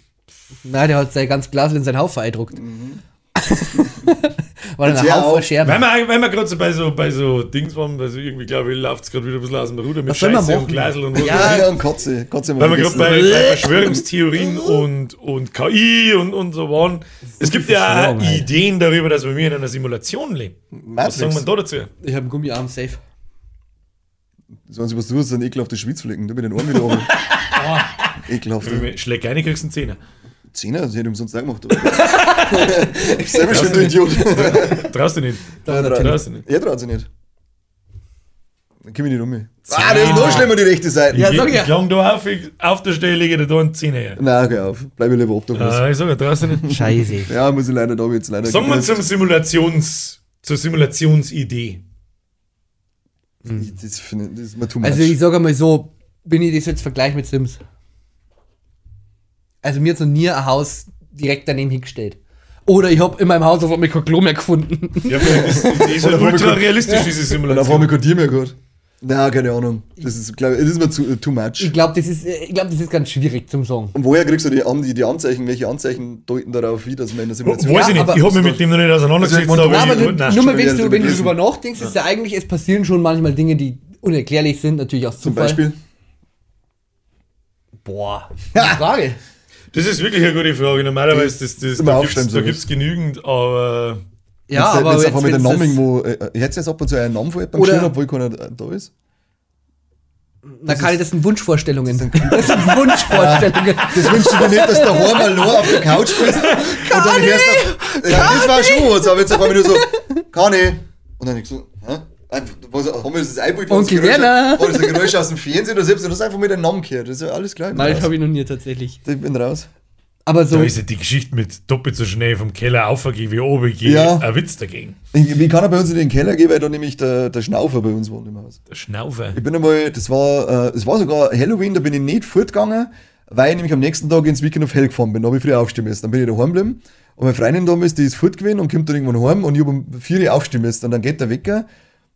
Nein, der hat sein ganz Glas in seinen Haufen eingedruckt. War dann Jetzt ein Haufen auf. Scherben. Wenn wir, wenn wir gerade so bei so, bei so Dings waren, also irgendwie glaube ich, läuft es gerade wieder ein bisschen aus dem Ruder mit Scheiße und? Glasl und was Ja. ich. Ja, und Katze. Katze haben Weil wir gerade bei, bei Verschwörungstheorien und, und KI und, und so waren. Es gibt ja. Ideen darüber, dass wir in einer Simulation leben. Was sagen wir Matrix. da dazu? Ich habe einen Gummiarm safe. Sagen Sie, was du hast, so ein ekelhafter Schwitzflecken. Du mit den Ohren wieder oben. Ekelhaft. Schlägt eine, kriegst du einen Zehner. Zehner, das hätte ich umsonst auch gemacht. oder? Selber schon du Idiot. Traust du nicht. Da Traust du nicht. Er traut sich nicht. Dann komm ich nicht um mich. Ah, das ist noch schlimmer, die rechte Seite. Ja, ich, sag ja. ich lang da auf, ich, auf der Stelle lege ich dir da einen Zehner her. Nein, geh auf. Bleib ich lieber obdachlos. Ah, ich sag ja, traust du nicht. Scheiße. Ja, muss ich leider da jetzt leider. Sagen wir zum Simulations, zur Simulationsidee. Das, finde ich- das ist mir too much. Also ich sage mal so, wenn ich das jetzt vergleiche mit Sims. Also mir hat noch nie ein Haus direkt daneben hingestellt. Oder ich habe in meinem Haus auf einmal kein Klo mehr gefunden. Ja, aber das, ist halt ultra realistisch, diese Und auf einmal Simulation. kein Tier mehr gehabt. Nein, keine Ahnung. Das ist, glaub, das ist mir zu, too much. Ich glaube, das, ist, äh, ich glaub, das ist ganz schwierig zum Sagen. Und woher kriegst du die, An- die, die Anzeichen? Welche Anzeichen deuten darauf hin, dass man in der Weiß Simulation ich nicht, ich habe mich mit dem noch nicht auseinandergesetzt, Also, aber, Ja, aber nur, mal, wenn du, wenn du drüber nachdenkst, ist ja eigentlich, es passieren schon manchmal Dinge, die unerklärlich sind, natürlich aus Zum Zufall. Beispiel? Boah, Frage. Das ist wirklich eine gute Frage. Normalerweise, das, das, Immer da gibt es sowas. genügend, aber Ja, Wenn's- aber wenn's jetzt, einfach mit einem Namen das- irgendwo. Äh, ich hätte jetzt ab und zu einen Namen von jemandem Oder- geschrieben, obwohl keiner da ist. Na, Kali, das sind Wunschvorstellungen. Das sind Wunschvorstellungen. Das wünschst du dir nicht, dass du daheim mal nur auf der Couch bist und dann hörst du, ja, das war schon was, aber jetzt auf einmal nur so, kann ich. Und dann ich so, hä? Haben wir das Einbild, wo Onkel das Geräusch- Werner. War das ein Geräusch aus dem Fernsehen oder selbst, du hast einfach mit dem Namen gehört, das ist ja alles klar. Ich raus. habe ich noch nie tatsächlich. Ich bin raus. Aber so, da ist ja die Geschichte mit doppelt so schnell vom Keller aufgehen wie oben gehen. Ja. Ein Witz dagegen. Ich, wie kann er bei uns in den Keller gehen, weil da nämlich der, der Schnaufer bei uns wohnt im Haus. Der Schnaufer. Ich bin einmal, das war, äh, das war sogar Halloween, da bin ich nicht fortgegangen, weil ich nämlich am nächsten Tag ins Weekend of Hell gefahren bin. Da habe ich früh aufstehen müssen. Dann bin ich daheim geblieben Und meine Freundin damals, die ist fort gewesen und kommt dann irgendwann heim und ich habe um 4 Uhr aufstehen müssen. Und dann geht der Wecker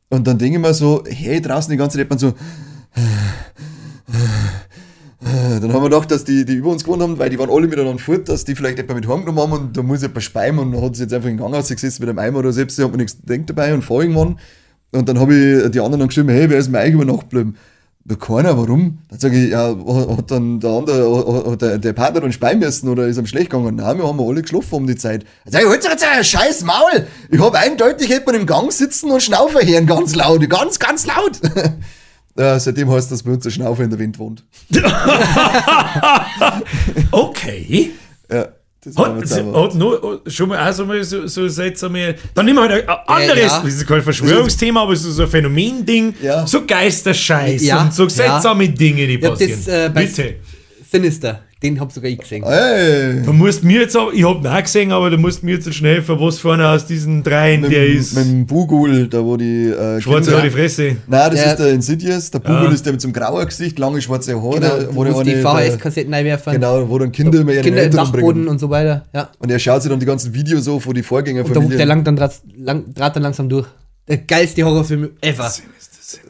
und dann denke ich mir so, hey, draußen die ganze Zeit man so, dann haben wir gedacht, dass die, die über uns gewohnt haben, weil die waren alle miteinander fort, dass die vielleicht jemand mit heimgenommen haben und da muss jemand speien und dann hat sie jetzt einfach in den Gang ausgesetzt mit einem Eimer oder selbst, hat mir nichts gedacht dabei und fahr irgendwann. Und dann habe ich die anderen dann geschrieben, hey, wer ist mir eigentlich über Nacht geblieben? Keiner, warum? Dann sage ich, ja, hat dann der andere, hat der, der Partner dann speien müssen oder ist ihm schlecht gegangen? Nein, wir haben alle geschlafen um die Zeit. Dann sag ich, halt jetzt ein scheiß Maul! Ich habe eindeutig jemanden im Gang sitzen und Schnaufer hören, ganz laut, ganz, ganz laut! Ja, seitdem heißt das bei uns der Schnaufer in der Wind wohnt. Okay. Ja, das Hat, sie- hat nur, schon mal, also mal so, so einmal, dann nehmen wir halt ein anderes, ja. das ist kein Verschwörungsthema, aber ist so ein Phänomending, Ja. so Geisterscheiß Ja, und so ja. seltsame Dinge, die passieren. das äh, Bitte. Sinister, den hab sogar ich gesehen. Hey, Du musst mir jetzt aber, ich hab ihn auch gesehen, aber du musst mir jetzt schnell helfen, was vorne aus diesen dreien, mit, der ist mit dem Bugul, da wo die äh, schwarz Kinder- über die Fresse. Nein, das Der- ist der Insidious. Der Bugul ist der mit so einem grauen Gesicht, lange schwarze Haare. Genau, wo der du die VHS-Kassetten reinwerfen. Genau, wo dann Kinder immer ihre Kinder im Eltern umbringen. und so weiter. Ja. Und er schaut sich dann die ganzen Videos auf, wo die Und der, Vorgängerfamilie. der langt dann draht, lang, dann langsam durch. Der geilste Horrorfilm ever.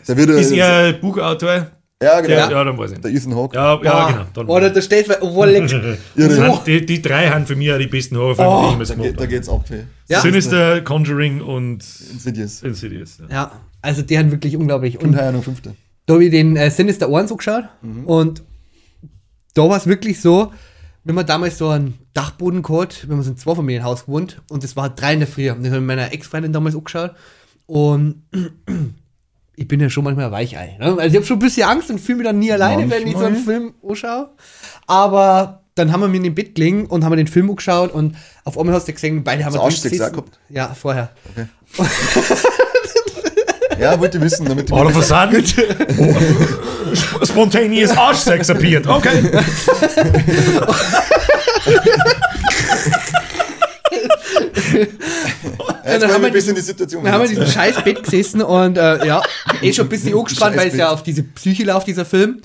da wird Ist er ein Buchautor? Ja, genau. Ja, ja, dann weiß ich. Der Ethan Hawke. Ja, ja, Ah. genau. Dann Oder da steht, obwohl er Irre. Das Oh. sind die, die drei haben für mich auch die besten Horrorfilme, die ich jemals Da, gemacht geht, da geht's ab. Hey. Ja. Sinister, Conjuring und Insidious. Insidious. Ja. Ja, also der hat wirklich unglaublich. Und noch fünfte. da habe ich den äh, Sinister Ohren so geschaut und da war es wirklich so, wenn man damals so einen Dachboden gehabt, wenn man so ein Zweifamilienhaus gewohnt und das war halt drei in der Früh. Und das habe ich mit meiner Ex-Freundin damals angeschaut und ich bin ja schon manchmal ein Weichei. Ne? Also ich habe schon ein bisschen Angst und fühle mich dann nie alleine, wenn ich so einen Manchmal. Film anschaue. Aber dann haben wir mir in den Bett gelegen und haben wir den Film angeschaut und auf einmal hast du gesehen, beide haben du wir gehabt? Ja, vorher. Ja, wollte wissen, damit die of a sudden, oh, spontaneous Arschsex appeared. Okay. Jetzt dann haben wir ein bisschen in die Situation. Dann haben wir in diesem scheiß Bett gesessen und äh, ja, eh schon ein bisschen angespannt, weil es ja auf diese Psyche läuft, dieser Film.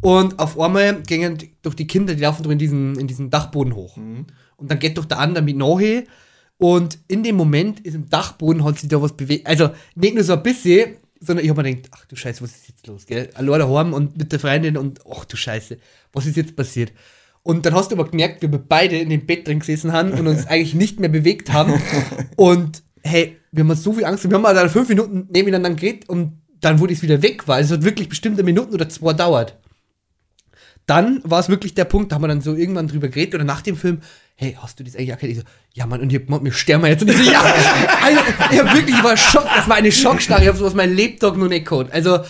Und auf einmal gingen durch die Kinder, die laufen durch in diesen, in diesen Dachboden hoch. Mhm. Und dann geht doch der andere mit nachher. Und in dem Moment ist im Dachboden hat sich da was bewegt. Also nicht nur so ein bisschen, sondern ich habe mir gedacht, ach du Scheiße, was ist jetzt los, gell? Allein daheim und mit der Freundin und ach du Scheiße, was ist jetzt passiert? Und dann hast du aber gemerkt, wie wir beide in dem Bett drin gesessen haben und uns eigentlich nicht mehr bewegt haben. Und hey, wir haben so viel Angst. Wir haben mal dann fünf Minuten nebeneinander geredet und dann wurde es wieder weg, weil es hat wirklich bestimmte Minuten oder zwei dauert. Dann war es wirklich der Punkt, da haben wir dann so irgendwann drüber geredet oder nach dem Film, hey, hast du das eigentlich erkannt? Ich so, ja Mann, und ich gemeint, wir sterben jetzt. Und ich so, ja, also, ich hab wirklich, ich war schock, das war eine Schockstarre, ich hab sowas mein Lebtag noch nicht gehabt. Also,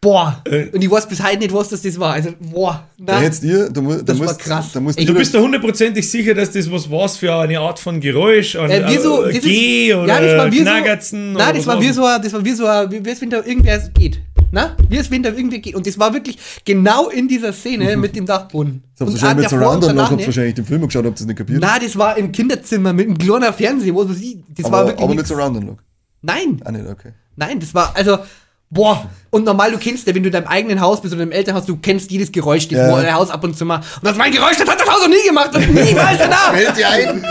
boah, und ich weiß bis heute nicht, was das, das war. Also, boah, Da na, hättest ihr, da, mu, da Das war musst, krass. Da musst Ey, Du bist da hundertprozentig sicher, dass das was war für eine Art von Geräusch? An, Äh, wie so, äh, Geh oder ja, das war wie so, Nein, oder das war wie so, ein- das war wie so, ein- wie es wenn da irgendwer geht. Na? Wie es wenn da irgendwie geht. Und das war wirklich genau in dieser Szene mit dem Dachboden. Das habt Und ihr wahrscheinlich mit Surround und und danach habt nicht. wahrscheinlich den Film geschaut, habt ihr es nicht kapiert. Nein, das war im Kinderzimmer mit einem kleinen Fernseher, wo sie, das war aber, wirklich. aber mit nix. Surround Unlock. Nein, Ah, nicht, okay. nein, das war, also, boah. Und normal, du kennst ja, wenn du in deinem eigenen Haus bist oder im Elternhaus, du kennst jedes Geräusch, das Ja. dein Haus ab und zu macht. Und das mein Geräusch, das hat das Haus noch nie gemacht und niemals danach. Hält dir ein!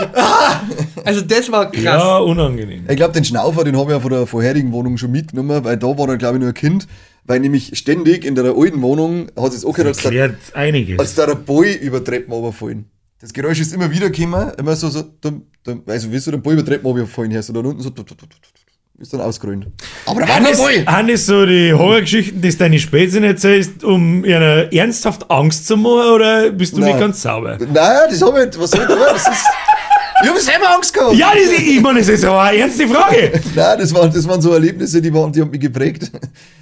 Also, das war krass. Ja, unangenehm. Ich glaube, den Schnaufer, den habe ich ja von der vorherigen Wohnung schon mitgenommen, weil da war er, glaube ich, nur ein Kind. Weil nämlich ständig in der alten Wohnung hat es auch gehört, als da, einiges. als da ein Boy über Treppen runterfallen. Das Geräusch ist immer wieder gekommen, immer so, so, dumm, dumm, also wie so der Boy über Treppen runterfallen hörst und dann unten so, tut, tut, tut, tut, tut, ist dann ausgerollt. Aber da war Hannes, ein Boy! Hannes, so die Horrorgeschichten, die deine Spätzchen erzählst, um ihnen ernsthaft Angst zu machen, oder bist du Nein. nicht ganz sauber? Naja, das habe ich, was soll ich tun? Das ist, ich habe selber Angst gehabt! Ja, das, ich meine, das ist aber eine ernste Frage. Nein, das waren, das waren so Erlebnisse, die, waren, die haben mich geprägt.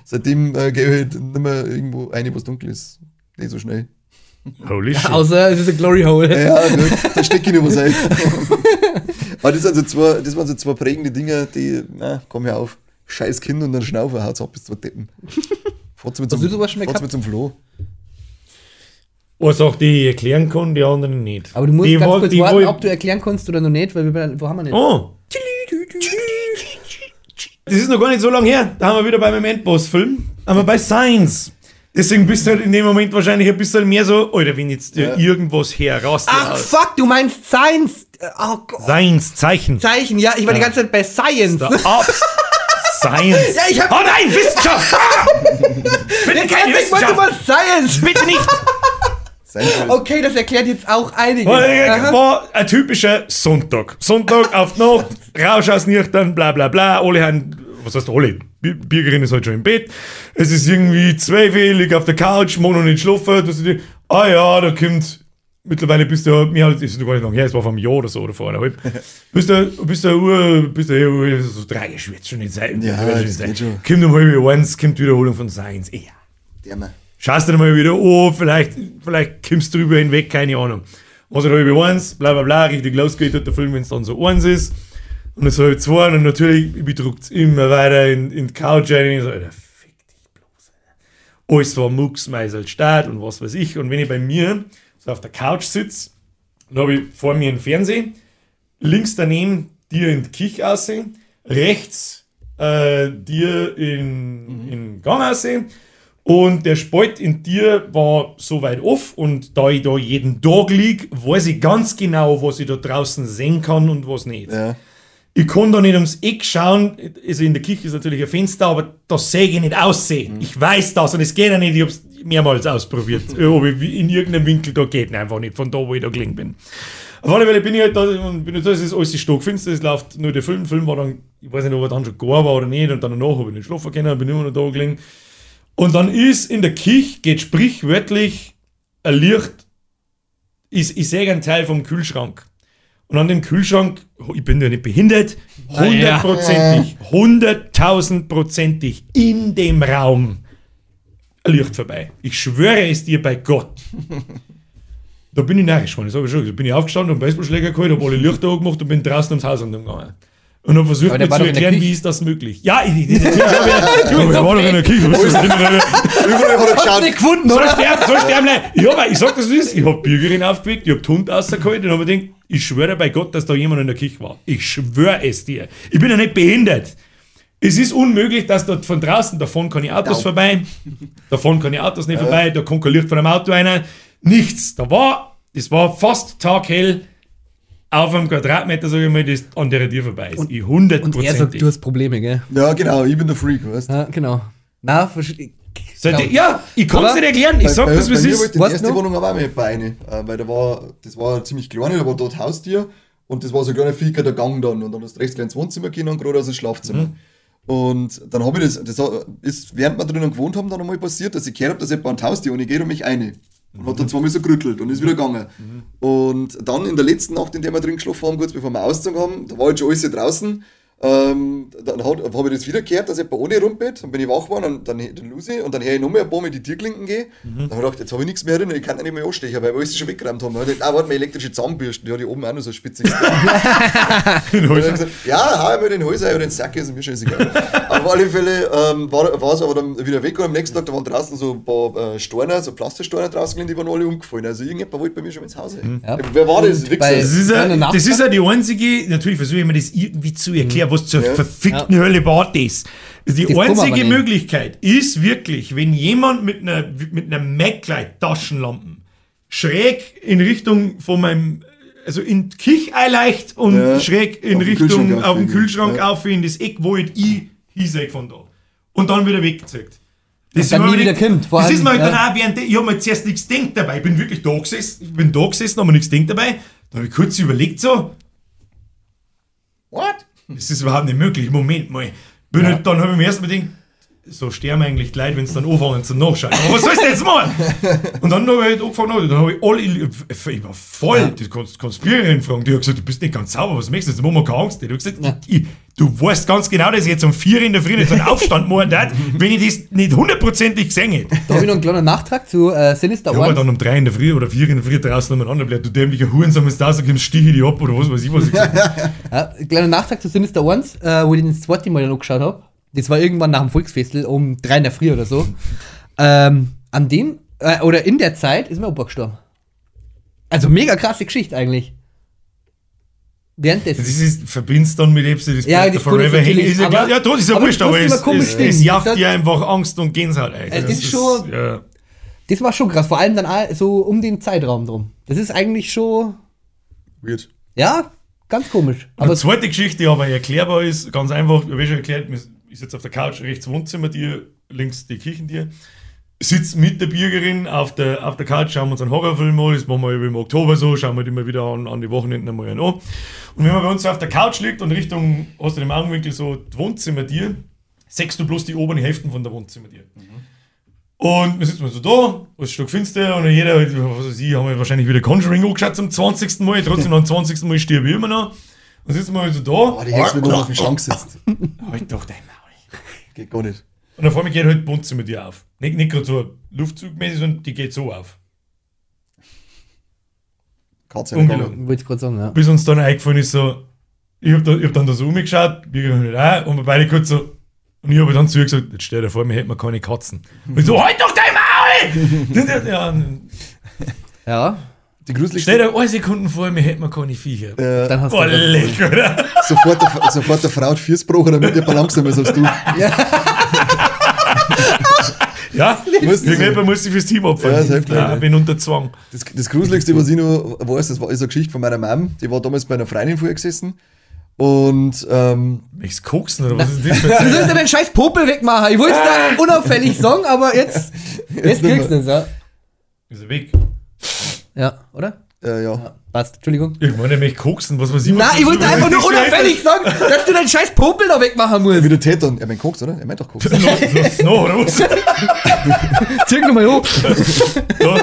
Seitdem äh, gehe ich halt nicht mehr irgendwo rein, was dunkel ist. Nicht so schnell. Holy shit. Außer, es ist ein Glory Hole. Ja, gut, da stecke ich nicht ein. Aber das, sind so zwei, das waren so zwei prägende Dinge, die, na, komm her auf. Scheiß Kind und dann Schnaufer, haut's ab bis zwei Deppen. Fahrt's mit Hast zum, du sowas schon mal mit zum Floh. Was auch die ich erklären kann, die anderen nicht. Aber du musst die ganz wo- kurz die warten, ob du erklären kannst oder noch nicht, weil wir, wo haben wir nicht? Oh. Das ist noch gar nicht so lange her. Da haben wir wieder bei meinem Endboss-Film. Aber bei Science. Deswegen bist du halt in dem Moment wahrscheinlich ein bisschen mehr so, Alter, wenn jetzt Ja. irgendwas heraus. Ach fuck, du meinst Science! Oh Gott. Seins, Zeichen. Zeichen, ja, ich war die ganze Zeit bei Science. Science. Ja, ich hab- Oh nein, Wissenschaft! Bitte keine Ich wollte Wissenschaft! mal Science. Bitte nicht! Okay, das erklärt jetzt auch einige. Weil, Aha. war ein typischer Sonntag. Sonntag auf die Nacht, Rausch aus Nüchtern, bla bla bla. Alle haben, was heißt alle? Die Bürgerin ist halt schon im Bett. Es ist irgendwie lieg auf der Couch, noch nicht schlafen. Ah ja, da kommt, mittlerweile bist du, mir halt, ist gar nicht lang her, es war vor einem Jahr oder so, oder vor eineinhalb. bist du, bist du, Uhr, bist du, Uhr, so drei, ich wird schon nicht sein. Ja, das nicht sein. schon. Kommt um halb eins, kommt Wiederholung von Science. Ja. Der Mann. Schaust du mal wieder an, vielleicht, vielleicht kommst du drüber hinweg, keine Ahnung. Was er halb eins, bla bla bla, richtig losgeht der Film, wenn es dann so eins ist. Und es halb zwei und natürlich bedruckt es immer weiter in, in die Couch rein. Und ich so, Alter, fick dich bloß. Alter. Alles war Mucks, Meisel, Start und was weiß ich. Und wenn ich bei mir so auf der Couch sitze, dann habe ich vor mir einen Fernseher, links daneben dir in die Küche aussehen, rechts äh, dir in, in den Gang aussehen und der Spalt in dir war so weit off und da ich da jeden Tag lieg, weiß ich ganz genau, was ich da draußen sehen kann und was nicht. Ja. Ich kann da nicht ums Eck schauen, also in der Küche ist natürlich ein Fenster, aber das sehe ich nicht aussehen. Ich weiß das und es geht ja nicht, ich habe es mehrmals ausprobiert, ob ich in irgendeinem Winkel da geht, einfach nicht, von da, wo ich da gelegen bin. Auf alle Fälle bin ich halt da, und bin da, es ist alles stockfinster, es läuft nur der Film, der Film war dann, ich weiß nicht, ob er dann schon gar war oder nicht, und dann danach habe ich nicht schlafen können, bin immer noch da gelegen. Und dann ist in der Küche, geht sprichwörtlich ein Licht, ich, ich sehe einen Teil vom Kühlschrank. Und an dem Kühlschrank, ich bin ja nicht behindert, hundertprozentig, hunderttausendprozentig in dem Raum ein Licht vorbei. Ich schwöre es dir bei Gott. Da bin ich narrisch geworden, das habe ich schon gesagt. Bin ich aufgestanden, habe einen Baseballschläger geholt, habe alle Lichter angemacht und bin draußen ums Haus gegangen. Und habe versucht, mir zu erklären, wie ist das möglich. Ja, ich, ich, natürlich habe ich, ja, er war doch in der Küche. Überall hat er geschaut. Nicht gefunden, Soll oder? sterben, soll sterben, nein. Ja, aber ich sag das wie es ist. Ich hab Bürgerin aufgeweckt, ich hab den Hund rausgeholt und hab mir gedacht, ich schwöre bei Gott, dass da jemand in der Küche war. Ich schwöre es dir. Ich bin ja nicht behindert. Es ist unmöglich, dass dort von draußen, davon kann ich Autos Genau. vorbei, davon kann ich Autos nicht vorbei, da kommt kein Licht von einem Auto rein. Nichts. Da war, das war fast taghell auf einem Quadratmeter, sag ich mal, das an der Tür vorbei ist. ich Und er sagt, du hast Probleme, gell? Ja, genau, ich bin der Freak, weißt du? Ja, genau. Na, verstehe. So, die- Ja, ich kann es nicht erklären. Ich sag bei, das, wie bei ist. wollte die erste du? Wohnung aber auch mit bei eine, äh, weil da war, das war ziemlich klein, da war dort Haustier und das war so ein kleiner Viecher der Gang dann und dann hast du rechts ins Wohnzimmer gehen und gerade aus dem Schlafzimmer. Mhm. Und dann habe ich das, das ist während wir drinnen gewohnt haben, dann einmal passiert, dass ich gehört habe, dass jemand ein Haustier und ich gehe um mich eine. Und hat dann zweimal so gerüttelt und ist wieder gegangen. Und dann in der letzten Nacht, in der wir drin geschlafen haben, kurz bevor wir ausgezogen haben, da war jetzt schon alles hier draußen. Ähm, dann habe ich das wieder gehört, dass jemand ohne rumpelt, dann bin ich wach geworden und dann, dann Lucy und dann höre ich nochmal ein paar Mal die Türklinken gehen. Dann habe ich gedacht, jetzt habe ich nichts mehr drin, ich kann nicht mehr anstechen, weil wir alles schon weggeräumt haben. Dann hab ich gedacht, Ah, warte mal, elektrische Zahnbürsten, die hat die oben auch noch so ich gesagt, ja, hau ich mir den Hals ein oder den Sack, ist mir scheißegal. Auf alle Fälle ähm, war, war es aber dann wieder weg und am nächsten Tag, da waren draußen so ein paar äh, Steine, so Plastiksteine draußen gelegen, die waren alle umgefallen. Also irgendjemand wollte bei mir schon ins Haus. Ja. Wer war das? Und Wichser? bei- Das ist, Ja, das ist ja die einzige, natürlich versuche ich mir das irgendwie zu erklären, was zur Ja. verfickten Hölle war das. Die Das einzige. Möglichkeit ist wirklich, wenn jemand mit einer, mit einer Maglite-Taschenlampe schräg in Richtung von meinem, also in einleicht und Ja. schräg in Auf den Richtung Kühlschrank auf den. Kühlschrank Ja. auf in das Eck, wo ich ich hinsehe von da. Und dann wieder weggezeigt. Das dann ist mir nie wieder kommt, vor Das allem, ist mir halt ja. dann auch während der, ich habe mir zuerst nichts gedacht dabei. Ich bin wirklich da gesessen, ich bin da gesessen, habe mir nichts gedacht dabei. Dann habe ich kurz überlegt so, Das ist überhaupt nicht möglich. Moment mal. Bin halt, dann habe ich mir erstmal gedacht, so sterben eigentlich die Leute, wenn sie dann anfangen zum Nachschauen. Aber was sollst du jetzt machen? Und dann habe ich halt angefangen, dann habe ich alle, ich war voll, die Kons- Konspiriererin fragen, die hat gesagt, du bist nicht ganz sauber, was möchtest du? Jetzt machen wir keine Angst. Die hat gesagt, ich, du weißt ganz genau, dass ich jetzt um vier in der Früh so einen Aufstand machen darf, wenn ich das nicht hundertprozentig gesehen hätte. Da habe ich noch einen kleinen Nachtrag zu äh, Sinister Ja, aber One. dann um drei in der Früh oder vier in der Früh draußen umeinander bleibt, du dämlicher du da so kommst, stiche ich dich ab oder was weiß ich, was ich gesagt habe. Ja, ein kleiner Nachtrag zu Sinister Ones, äh, wo ich den das zweite Mal angeschaut habe. Das war irgendwann nach dem Volksfestel um drei in der Früh oder so. ähm, an dem, äh, oder in der Zeit ist mein Opa gestorben. Also mega krasse Geschichte eigentlich. Während des. Das ist, verbindest dann mit Epsi, das Ja, das der Forever natürlich, Ist ja, aber- klar, ja, tot ist ja aber wurscht, das aber es, immer komisch es, stehen. es jagt dir einfach Angst und Gänsehaut ein. Es Das ist schon- Ja. Das war schon krass, vor allem dann auch so um den Zeitraum drum. Das ist eigentlich schon. Weird. Ja, ganz komisch. Aber die zweite Geschichte, die aber erklärbar ist, ganz einfach, ich habe schon erklärt, ich sitze auf der Couch, rechts Wohnzimmer dir, links die Küchentier. Sitzt mit der Bürgerin auf der, auf der Couch, schauen wir uns einen Horrorfilm an, das machen wir im Oktober so, schauen wir die immer wieder an, an die Wochenenden einmal an. Und wenn man bei uns auf der Couch liegt und Richtung, hast du im Augenwinkel so die Wohnzimmertier, siehst du bloß die oberen Hälften von der Wohnzimmertier. Und wir sitzen so da, es ist stockfinster und jeder, was weiß ich, haben wir wahrscheinlich wieder Conjuring angeschaut zum 20. Mal, trotzdem am 20. Mal stirbe ich immer noch. Und sitzen wir halt so da. Boah, die Hexe, wenn du auf dem Schrank sitzt. Halt doch dein Maul. Geht gar nicht. Und dann vor mir geht halt die Wohnzimmer dir auf. Nicht, nicht gerade so luftzugmäßig, sondern die geht so auf. Katze Ungelogen. wollte ich gerade sagen, ja. Bis uns dann eingefallen ist, so, ich hab, da, ich hab dann da so umgeschaut, wir halt auch, und wir beide kurz so, und ich habe dann zu ihr gesagt, jetzt stell dir vor, wir hätten wir keine Katzen. Und ich so, halt doch dein Maul! ja, Ja, Die gruseligste. stell dir eine Sekunde vor, wir hätten wir keine Viecher. Äh, dann hast Boah, du. leck, oder? sofort, der, sofort der Frau hat Viersbruch, damit ihr langsamer ist als du. Ja, Das irgendjemand muss sich fürs Team opfern. Ja, selbstverständlich. ja, ich bin unter Zwang. Das, das Gruseligste, was ich noch weiß, das war, ist eine Geschichte von meiner Mom. Die war damals bei einer Freundin vorher gesessen. Und ähm, Welches Koksen oder was ist das für Du ein sollst ja den scheiß Popel wegmachen. Ich wollte es da unauffällig sagen, aber jetzt, jetzt nicht kriegst du es, ja. Ist er weg? Ja, oder? Äh, ja. Passt, Entschuldigung. Ich meine nämlich koksen, was weiß ich. Nein, was ich wollte was einfach nur ein- unauffällig sagen, dass du den scheiß Popel da wegmachen musst. Wie der Täter. Er meint Koks, oder? Er meint doch Koks. Los, los, noch, oder was? Zirk nochmal hoch. Ja,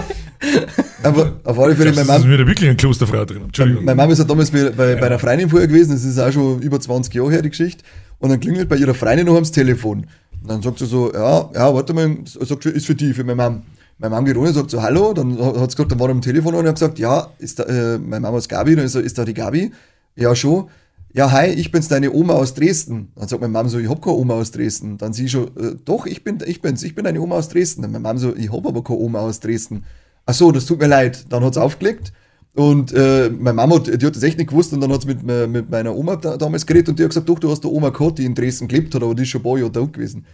Aber auf alle Fälle, meine das ist wieder wirklich eine Klosterfrau drin. Entschuldigung. meine Mom ist ja damals bei, bei, bei einer Freundin vorher gewesen. Das ist auch schon über 20 Jahre her, die Geschichte. Und dann klingelt bei ihrer Freundin noch ans Telefon. Und dann sagt sie so, ja, ja, warte mal, sagt sie, ist für die, für meine Mom. Meine Mom geht runter und sagt so, hallo. Dann hat sie gesagt, dann war er am Telefon und hat gesagt, ja, ist da, äh, meine Mama ist Gabi. Dann ist, ist da die Gabi? Ja, schon. Ja, hi, ich bin's, deine Oma aus Dresden. Dann sagt meine Mom so, ich hab keine Oma aus Dresden. Dann sie schon, äh, doch, ich bin, ich bin's, ich bin deine Oma aus Dresden. Dann meine Mom so, ich hab aber keine Oma aus Dresden. Ach so, das tut mir leid. Dann hat's aufgelegt. Und äh, meine Mama, die hat das echt nicht gewusst und dann hat sie mit, me- mit meiner Oma da, damals geredet und die hat gesagt, doch, du hast eine Oma gehabt, die in Dresden gelebt hat, aber die ist schon ein paar Jahre da gewesen.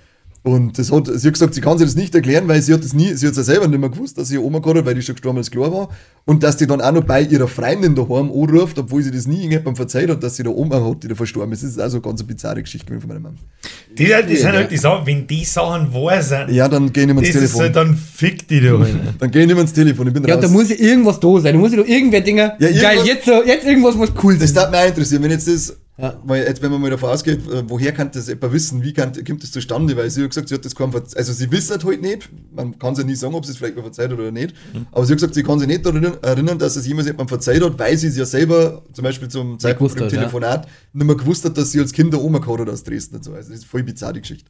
Und das hat, sie hat gesagt, sie kann sich das nicht erklären, weil sie hat das nie, sie hat es ja selber nicht mehr gewusst, dass sie Oma gehabt hat, weil die schon gestorben als klar war. Und dass die dann auch noch bei ihrer Freundin daheim anruft, obwohl sie das nie irgendjemandem verzeiht hat, dass sie eine Oma hat, die da verstorben ist. Das ist auch so eine ganz bizarre Geschichte gewesen von meiner Mama. Die, die sind halt die Sachen, wenn die Sachen wahr sind, Ja, dann geh ich das ins ist halt, Telefon. dann fick die da rein. Dann geh ich nicht mehr ins Telefon, ich bin Ja, raus. da muss ja irgendwas da sein. Da muss ja doch irgendwer Dinger. Ja, Geil, jetzt, so, jetzt irgendwas muss cool Das sein. darf mich auch interessieren, wenn jetzt das, Ja. weil jetzt, wenn man mal davon ausgeht, äh, woher kann das jemand wissen, wie kann, kommt das zustande, weil sie hat gesagt, sie hat das kaum verze- also sie wissen halt nicht, man kann sie nie sagen, ob sie es vielleicht mal verzeiht hat oder nicht, Mhm. aber sie hat gesagt, sie kann sich nicht daran erinnern, dass es jemals jemand verzeiht hat, weil sie es ja selber, zum Beispiel zum Zeitpunkt im hat, ja. Telefonat, nicht mehr gewusst hat, dass sie als Kind eine Oma gehabt hat aus Dresden und so, also das ist voll bizarre Geschichte.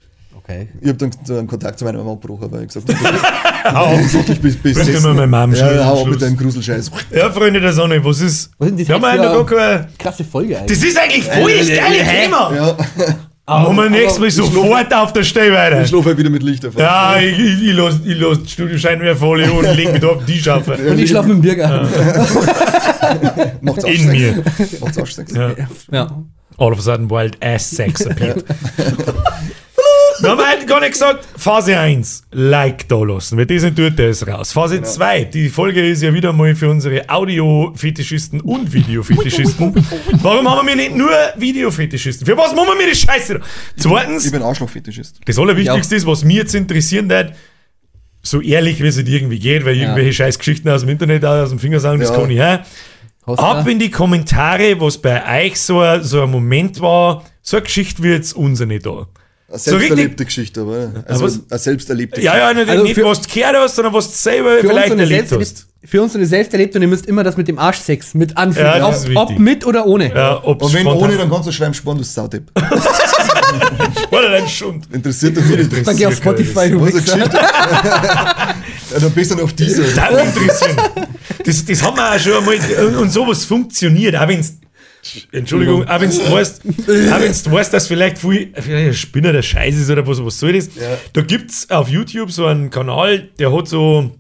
Okay. Ich habe dann so einen Kontakt zu meiner Mama abgebrochen, weil ich gesagt habe, Hau. wirklich bis, bis dir mal meine Mom ja, schnell ja, Schluss. mit deinem Gruselscheiß. Ja, Freunde der Sonne, was ist? Was ist das jetzt für noch gar keine. Krasse Folge eigentlich. Das ist eigentlich voll das geile Thema. Ja, Machen wir nächstes Mal ich sofort auf der Stelle weiter. ich schlafe halt wieder mit Licht auf. Ja, ich, ich, ich lasse ich die Studioscheinwerferfolie und leg mich da auf die Schaffe. Und ich schlafe mit dem Bürger. Macht's In mir. Macht's Arschsex. Ja. Ja. All of a sudden wild ass sex appeared. Wir haben halt gar nicht gesagt, Phase 1, Like da lassen, weil das nicht tut, der ist raus. Phase 2, die Folge ist ja wieder mal für unsere Audio-Fetischisten und Video-Fetischisten. Warum haben wir nicht nur Video-Fetischisten? Für was machen wir mir die Scheiße? Zweitens, Ich bin Arschlochfetischist. das Allerwichtigste ist, was mir jetzt interessieren wird, so ehrlich wie es halt irgendwie geht, weil irgendwelche scheiß Geschichten aus dem Internet aus dem Finger sagen, das Ja. kann ich her. Ab in die Kommentare, was bei euch so, ein- so ein Moment war, so eine Geschichte wie jetzt unsere da. Eine So selbsterlebte Geschichte, aber. Also was? eine selbsterlebte Ja, ja, nicht, Also nicht für- was du gehört hast, sondern was du selber für uns, vielleicht so eine erlebt selbst hast. für uns so eine selbsterlebte und ihr müsst immer das mit dem Arschsex mit anfügen. Ja, ob, ob mit oder ohne. Ja, ob Und wenn ohne, dann kannst du schreiben, Sporn, du Saudepp. Oder dein Schund. Interessiert doch nicht. Dann geh auf Spotify, du ja, dann bist du noch auf diese. Das. Das, haben wir auch schon einmal. Und, und sowas funktioniert, auch wenn's. Entschuldigung, auch wenn du weißt, auch weißt, dass vielleicht viel, vielleicht ein Spinner der Scheiß ist oder was, was soll das? Ja. Da gibt's auf YouTube so einen Kanal, der hat so,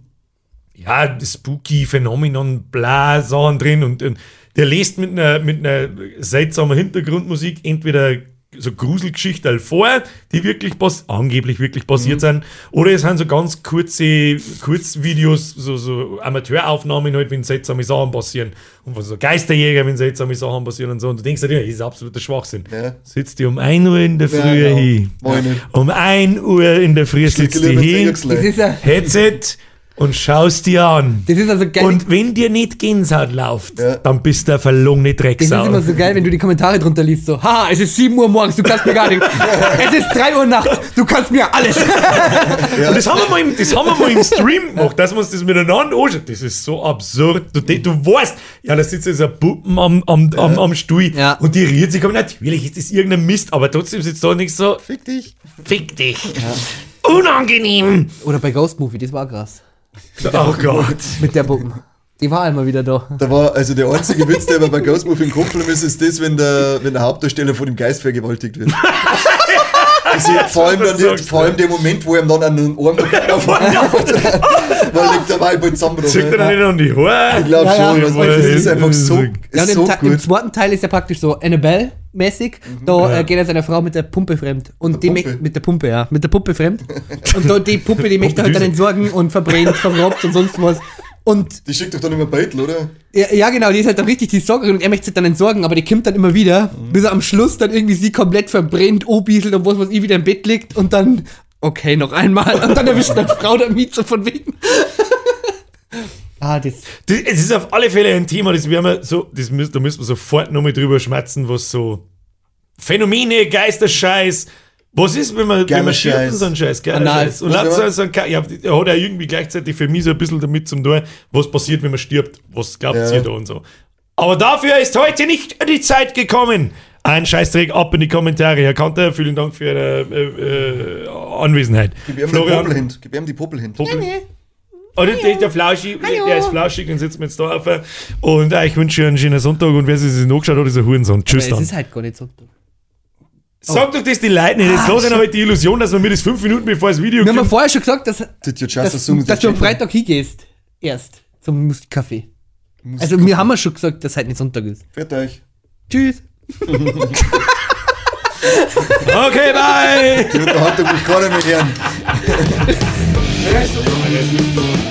ja, spooky Phänomenon, bla, Sachen drin und, und der lässt mit einer, mit einer seltsamen Hintergrundmusik entweder so Gruselgeschichten vor, die wirklich angeblich wirklich passiert sind. Oder es sind so ganz kurze Kurzvideos, so, so Amateuraufnahmen halt, wenn seltsame Sachen passieren. Und von so Geisterjäger, wenn seltsame Sachen passieren und so. Und du denkst dir, das ist absoluter Schwachsinn. Ja. Sitzt die um 1 Uhr in der Früh genau. hin. Meine. Um 1 Uhr in der Früh sitzt die hin, ja, Headset und schaust dir an. das ist also geil. Und wenn dir nicht Gänsehaut läuft, Ja. dann bist du ein verlogene das ist Drecksau. immer so geil, wenn du die Kommentare drunter liest, so, haha, es ist 7 Uhr morgens, du kannst mir gar nicht. es ist 3 Uhr nachts, du kannst mir alles. Und das haben, wir mal im, das haben wir mal im Stream gemacht, dass wir uns das miteinander anschauen. Das ist so absurd. Du, du weißt, ja, da sitzt jetzt ein Puppen am, am, am, am Stuhl Ja. und die rührt sich. Natürlich ist das irgendein Mist, aber trotzdem sitzt da nichts so, Fick dich. fick dich. Unangenehm. Oder bei Ghost Movie, das war krass. Oh Gott. Mit der Puppen. Die war einmal wieder da. Da war also der einzige Witz, der bei Ghost Movie im Kopf geblieben ist, ist das, wenn der, wenn der Hauptdarsteller von dem Geist vergewaltigt wird. Das ist vor, allem dann, sagst, vor allem der Moment, wo er ihm dann an den Arm auf weil liegt dabei bei zusammenbrochen. Zieht er dann Ich nicht an die Haare? glaube Ja, ja. schon, was weiß, das ist einfach so, Ja, so Ta- im gut. zweiten Teil ist ja praktisch so Annabelle-mäßig. Da äh, geht er seiner Frau mit der Pumpe fremd. Und die Pumpe? mit der Pumpe, ja. Mit der Puppe fremd. und da die Puppe, die möchte halt dann entsorgen und verbrennt, verrobbt und sonst was. Und Die schickt doch dann immer Beitel, oder? ja, ja, genau, die ist halt dann richtig die Sorgerin und er möchte sie dann entsorgen, aber die kommt dann immer wieder, bis er am Schluss dann irgendwie sie komplett verbrennt, obieselt und was weiß ich wieder im Bett liegt und dann, okay, noch einmal. Und dann erwischt eine Frau damit so von wegen. ah, das. Das, es ist auf alle Fälle ein Thema, das werden wir so, das müssen, da müssen wir sofort nochmal drüber schmatzen, was so Phänomene, Geisterscheiß, was ist, wenn man, wenn man stirbt Scheiß. und so ein Scheiß, geiler Anal. Scheiß. Und hat so, man- so ein, ja, er hat ja irgendwie gleichzeitig für mich so ein bisschen damit zum tun, was passiert, wenn man stirbt, was glaubt Ja. ihr da und so. Aber dafür ist heute nicht die Zeit gekommen. Ein Scheißdreck ab in die Kommentare. Herr Kanter, vielen Dank für Ihre äh, äh, Anwesenheit. Gib ihm die Popel hin. Gib ihm die Popel hin. Popel. Oder der, der Flauschig, der ist flauschig und sitzt mir jetzt da auf. Und äh, ich wünsche euch einen schönen Sonntag und wer sich das angeschaut hat, ist ein Hurensohn. Tschüss Es dann. ist halt gar nicht so. Sag doch das die Leute nicht. Jetzt los halt die Illusion, dass man mir das fünf Minuten bevor das Video Wir haben vorher schon gesagt, dass, dass, dass du am Freitag hingehst. Erst. Zum Musikcafé. Also, wir haben ja schon gesagt, dass heute nicht Sonntag ist. Fährt euch. Tschüss. Okay, bye! Die Unterhaltung will ich gar nicht